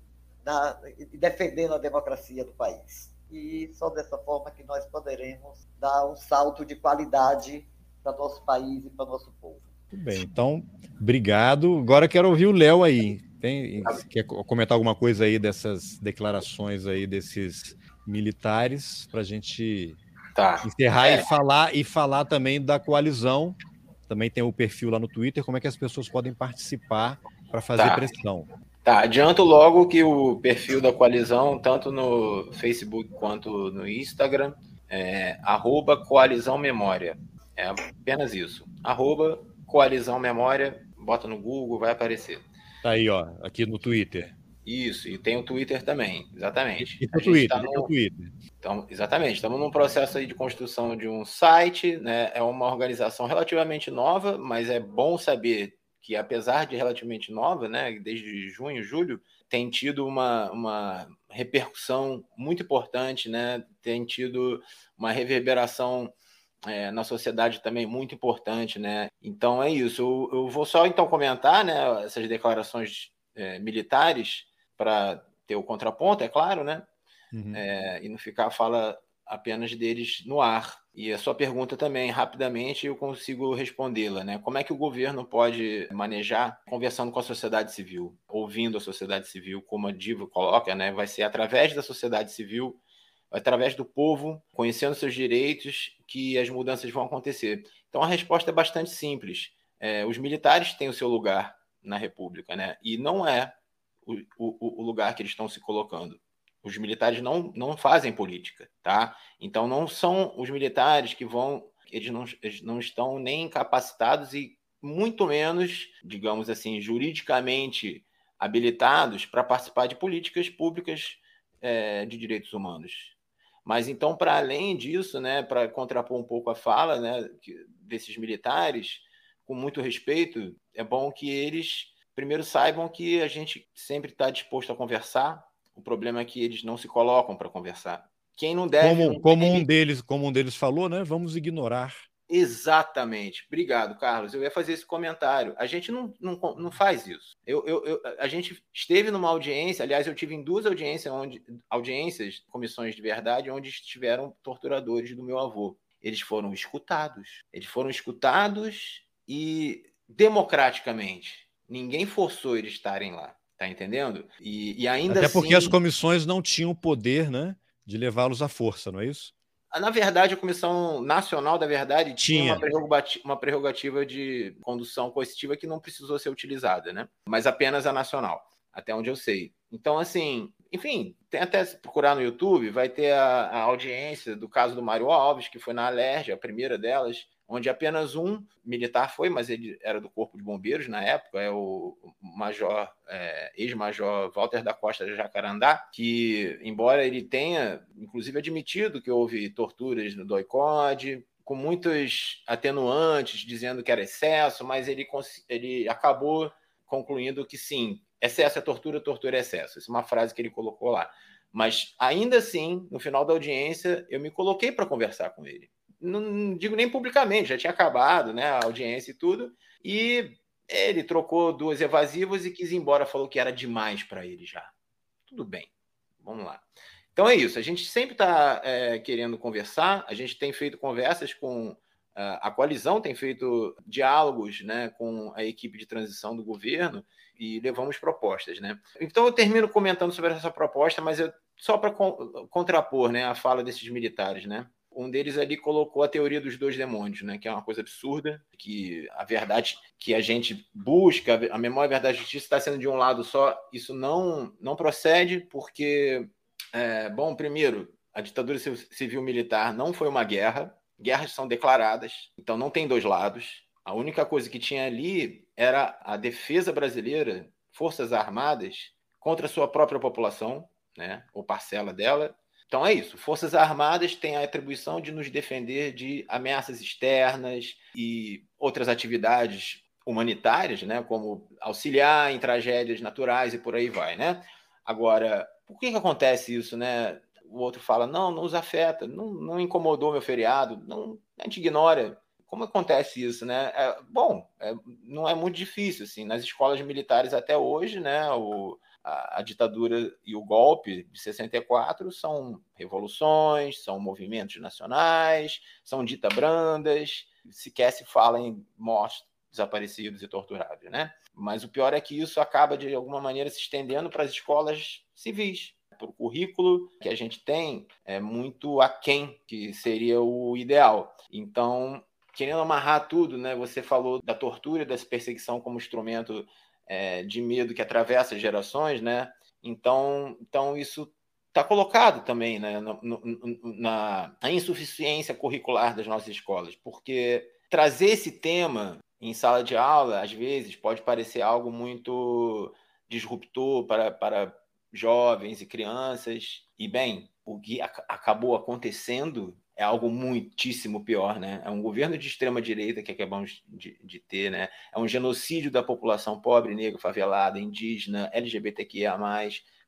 e defendendo a democracia do país. E só dessa forma que nós poderemos dar um salto de qualidade para nosso país e para nosso povo. Muito bem, então, obrigado. Agora quero ouvir o Léo aí. Tem, quer comentar alguma coisa aí dessas declarações aí desses militares para a gente tá. encerrar é. e falar e falar também da coalizão. Também tem o perfil lá no Twitter. Como é que as pessoas podem participar para fazer tá. pressão? Tá, adianto logo que o perfil da coalizão, tanto no Facebook quanto no Instagram, é arroba coalizão memória. É apenas isso. Arroba coalizão memória, bota no Google, vai aparecer. Tá aí, ó, aqui no Twitter. Isso, e tem o Twitter também, exatamente. E o Twitter, tá no... Twitter. Então, exatamente, estamos num processo aí de construção de um site, né? É uma organização relativamente nova, mas é bom saber que apesar de relativamente nova, né, desde junho, julho, tem tido uma, uma repercussão muito importante, né, tem tido uma reverberação é, na sociedade também muito importante, né? Então é isso. Eu, eu vou só então comentar, né, essas declarações é, militares para ter o contraponto, é claro, né? Uhum. É, e não ficar a fala apenas deles no ar. E a sua pergunta também, rapidamente, eu consigo respondê-la, né? Como é que o governo pode manejar conversando com a sociedade civil, ouvindo a sociedade civil, como a Diva coloca, né? Vai ser através da sociedade civil, através do povo, conhecendo seus direitos, que as mudanças vão acontecer. Então a resposta é bastante simples. É, os militares têm o seu lugar na República, né? E não é o, o, o lugar que eles estão se colocando. Os militares não, não fazem política, tá? Então não são os militares que vão, eles não, eles não estão nem capacitados e muito menos, digamos assim, juridicamente habilitados para participar de políticas públicas é, de direitos humanos. Mas então, para além disso, né, para contrapor um pouco a fala né, desses militares, com muito respeito, é bom que eles primeiro saibam que a gente sempre está disposto a conversar, o problema é que eles não se colocam para conversar. Quem não deve. Como, não como um deles, como um deles falou, né? Vamos ignorar. Exatamente. Obrigado, Carlos. Eu ia fazer esse comentário. A gente não, não, não faz isso. Eu, eu, eu, a gente esteve numa audiência, aliás, eu tive em duas audiências, onde, audiências, comissões de verdade, onde estiveram torturadores do meu avô. Eles foram escutados. Eles foram escutados e democraticamente. Ninguém forçou eles estarem lá. Tá entendendo? E, e ainda Até porque assim, as comissões não tinham poder, né? De levá-los à força, não é isso? Ah, na verdade, a Comissão Nacional da Verdade tinha, tinha uma, prerrogativa, uma prerrogativa de condução coercitiva que não precisou ser utilizada, né? Mas apenas a nacional, até onde eu sei. Então, assim, enfim, tem até se procurar no YouTube, vai ter a, a audiência do caso do Mário Alves, que foi na Alerj, a primeira delas, onde apenas um militar foi, mas ele era do Corpo de Bombeiros na época, é o major, é, ex-major Walter da Costa de Jacarandá, que, embora ele tenha, inclusive, admitido que houve torturas no doicode, com muitos atenuantes, dizendo que era excesso, mas ele, ele acabou concluindo que sim, excesso é tortura, tortura é excesso. Essa é uma frase que ele colocou lá. Mas ainda assim, no final da audiência, eu me coloquei para conversar com ele. Não, digo nem publicamente, já tinha acabado né, a audiência e tudo. E ele trocou duas evasivas e quis ir embora, falou que era demais para ele já. Tudo bem, vamos lá. Então é isso, a gente sempre está é, querendo conversar, a gente tem feito conversas com a coalizão, tem feito diálogos né, com a equipe de transição do governo e levamos propostas. Né? Então eu termino comentando sobre essa proposta, mas eu, só para contrapor né, a fala desses militares. Né? Um deles ali colocou a teoria dos dois demônios, né, que é uma coisa absurda, que a verdade que a gente busca, a memória, a verdade a justiça está sendo de um lado só, isso não, não procede, porque, é, bom, primeiro, a ditadura civil-militar não foi uma guerra, guerras são declaradas, então não tem dois lados. A única coisa que tinha ali era a defesa brasileira, forças armadas, contra a sua própria população, né, ou parcela dela. Então é isso. Forças armadas têm a atribuição de nos defender de ameaças externas e outras atividades humanitárias, né, como auxiliar em tragédias naturais e por aí vai, né? Agora, por que, que acontece isso, né? o outro fala, não, não nos afeta, não, não incomodou meu feriado, não, a gente ignora. Como acontece isso, né? É, bom, é, não é muito difícil, assim, nas escolas militares até hoje, né, o, a, a, ditadura e o golpe de 64 são revoluções, são movimentos nacionais, são dita-brandas, sequer se fala em mortes, desaparecidos e torturados, né? Mas o pior é que isso acaba, de alguma maneira, se estendendo para as escolas civis, para o currículo que a gente tem é muito aquém, que seria o ideal. Então, querendo amarrar tudo, né? Você falou da tortura e dessa perseguição como instrumento é, de medo que atravessa gerações, né? Então, então isso está colocado também né, na, na insuficiência curricular das nossas escolas, porque trazer esse tema em sala de aula, às vezes, pode parecer algo muito disruptor para, para jovens e crianças. E, bem, o que ac acabou acontecendo é algo muitíssimo pior, né? É um governo de extrema direita que acabamos de, de, ter, né? É um genocídio da população pobre, negra, favelada, indígena, LGBTQIA+,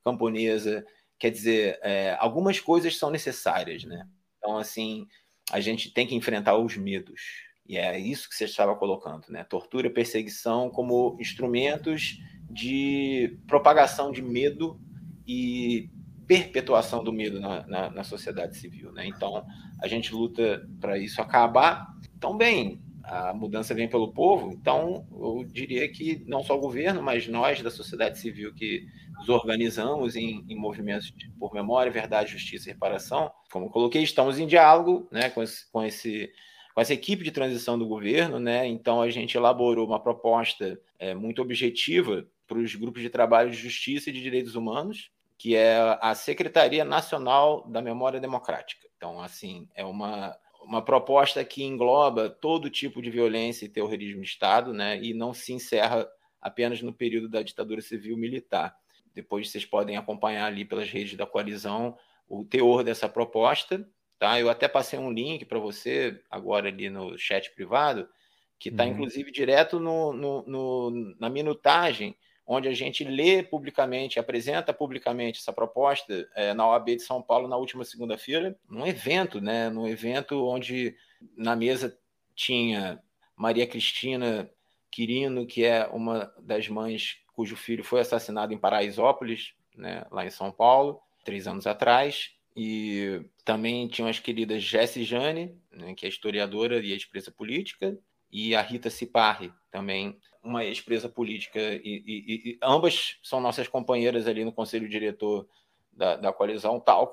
camponesa. Quer dizer, é, algumas coisas são necessárias, né? Então, assim, a gente tem que enfrentar os medos. E é isso que você estava colocando, né? Tortura perseguição como instrumentos de propagação de medo e perpetuação do medo na, na, na sociedade civil. Né? Então, a gente luta para isso acabar. Então, bem, a mudança vem pelo povo, então eu diria que não só o governo, mas nós da sociedade civil que nos organizamos em, em movimentos por memória, verdade, justiça e reparação, como eu coloquei, estamos em diálogo né, com, esse, com, esse, com essa equipe de transição do governo, né? então a gente elaborou uma proposta é, muito objetiva para os grupos de trabalho de justiça e de direitos humanos, que é a Secretaria Nacional da Memória Democrática. Então, assim, é uma, uma proposta que engloba todo tipo de violência e terrorismo de Estado, né, e não se encerra apenas no período da ditadura civil militar. Depois vocês podem acompanhar ali pelas redes da coalizão o teor dessa proposta. Tá? Eu até passei um link para você agora ali no chat privado, que está uhum. inclusive direto no, no, no, na minutagem onde a gente lê publicamente, apresenta publicamente essa proposta é, na OAB de São Paulo na última segunda-feira, num evento, né? Num evento onde na mesa tinha Maria Cristina Quirino, que é uma das mães cujo filho foi assassinado em Paraisópolis, né, lá em São Paulo, três anos atrás. E também tinham as queridas Jessie Jane, né, que é historiadora e ex-presa política, e a Rita Ciparri, também uma ex-presa política, e, e, e, ambas são nossas companheiras ali no conselho diretor da, da coalizão, tal,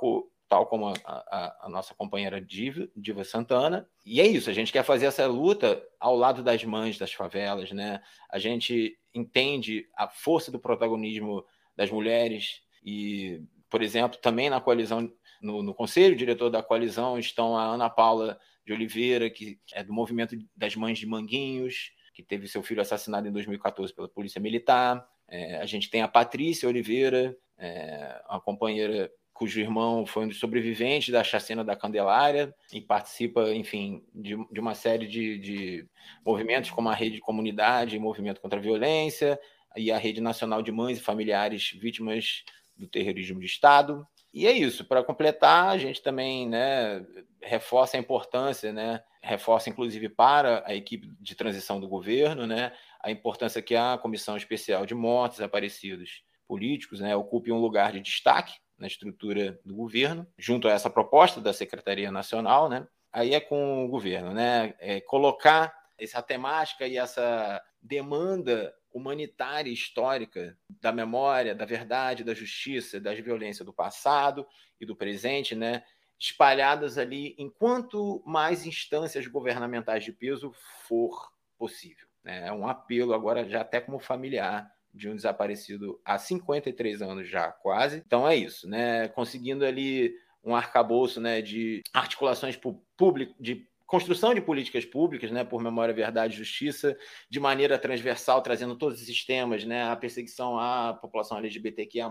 como a, a, a, nossa companheira Diva, Diva Santana. E é isso, a gente quer fazer essa luta ao lado das mães das favelas, né? A gente entende a força do protagonismo das mulheres e, por exemplo, também na coalizão, no, no conselho diretor da coalizão estão a Ana Paula de Oliveira, que é do movimento das mães de Manguinhos, que teve seu filho assassinado em 2014 pela Polícia Militar. É, a gente tem a Patrícia Oliveira, é, uma companheira cujo irmão foi um dos sobreviventes da chacina da Candelária e participa, enfim, de, de uma série de, de, movimentos como a Rede de Comunidade, Movimento contra a Violência e a Rede Nacional de Mães e Familiares Vítimas do Terrorismo de Estado. E é isso. Para completar, a gente também né, reforça a importância, né, reforça inclusive para a equipe de transição do governo, né, a importância que a Comissão Especial de Mortes Aparecidos Políticos né, ocupe um lugar de destaque na estrutura do governo, junto a essa proposta da Secretaria Nacional, né, aí é com o governo, né, é colocar essa temática e essa demanda humanitária e histórica da memória, da verdade, da justiça, das violências do passado e do presente, né, espalhadas ali em quanto mais instâncias governamentais de peso for possível. Né? É um apelo agora já até como familiar de um desaparecido há 53 anos já quase. Então é isso, né? Conseguindo ali um arcabouço né, de articulações públicas, de construção de políticas públicas, né, por memória, verdade e justiça, de maneira transversal, trazendo todos esses temas, né, a perseguição à população LGBTQIA+,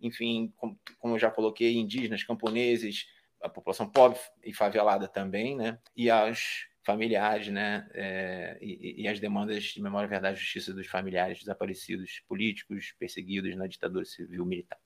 enfim, como, como eu já coloquei, indígenas, camponeses, a população pobre e favelada também, né, e aos familiares, né, é, e, e, as demandas de memória, verdade e justiça dos familiares desaparecidos, políticos, perseguidos na ditadura civil militar.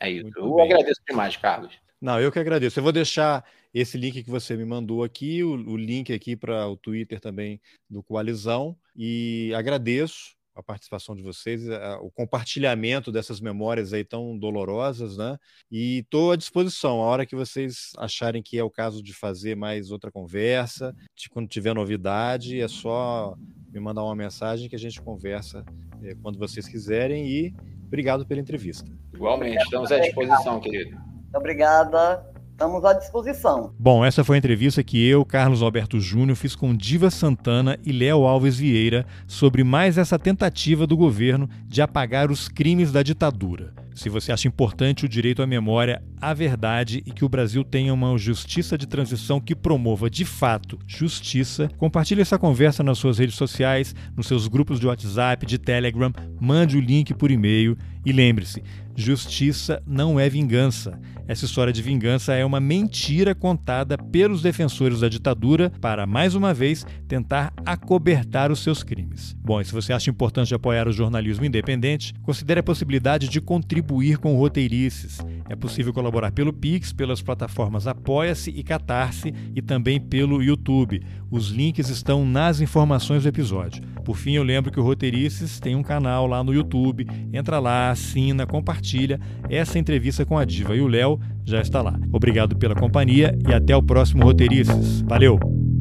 É isso. Muito eu bem. agradeço demais, Carlos. Não, eu que agradeço. Eu vou deixar esse link que você me mandou aqui, o, o link aqui para o Twitter também do Coalizão, e agradeço a participação de vocês, a, o compartilhamento dessas memórias aí tão dolorosas, né? E estou à disposição, a hora que vocês acharem que é o caso de fazer mais outra conversa, de, quando tiver novidade, é só me mandar uma mensagem que a gente conversa é, quando vocês quiserem e obrigado pela entrevista. Igualmente, estamos à disposição, querido. Obrigada. Estamos à disposição. Bom, essa foi a entrevista que eu, Carlos Alberto Júnior, fiz com Diva Santana e Léo Alves Vieira sobre mais essa tentativa do governo de apagar os crimes da ditadura. Se você acha importante o direito à memória, à verdade e que o Brasil tenha uma justiça de transição que promova de fato justiça, compartilhe essa conversa nas suas redes sociais, nos seus grupos de WhatsApp, de Telegram, mande o link por e-mail e lembre-se, justiça não é vingança. Essa história de vingança é uma mentira contada pelos defensores da ditadura para, mais uma vez, tentar acobertar os seus crimes. Bom, e se você acha importante apoiar o jornalismo independente, considere a possibilidade de contribuir com roteirices. É possível colaborar pelo Pix, pelas plataformas Apoia-se e Catarse e também pelo YouTube. Os links estão nas informações do episódio. Por fim, eu lembro que o Roteirices tem um canal lá no YouTube. Entra lá, assina, compartilha. Essa entrevista com a Diva e o Léo já está lá. Obrigado pela companhia e até o próximo Roteirices. Valeu!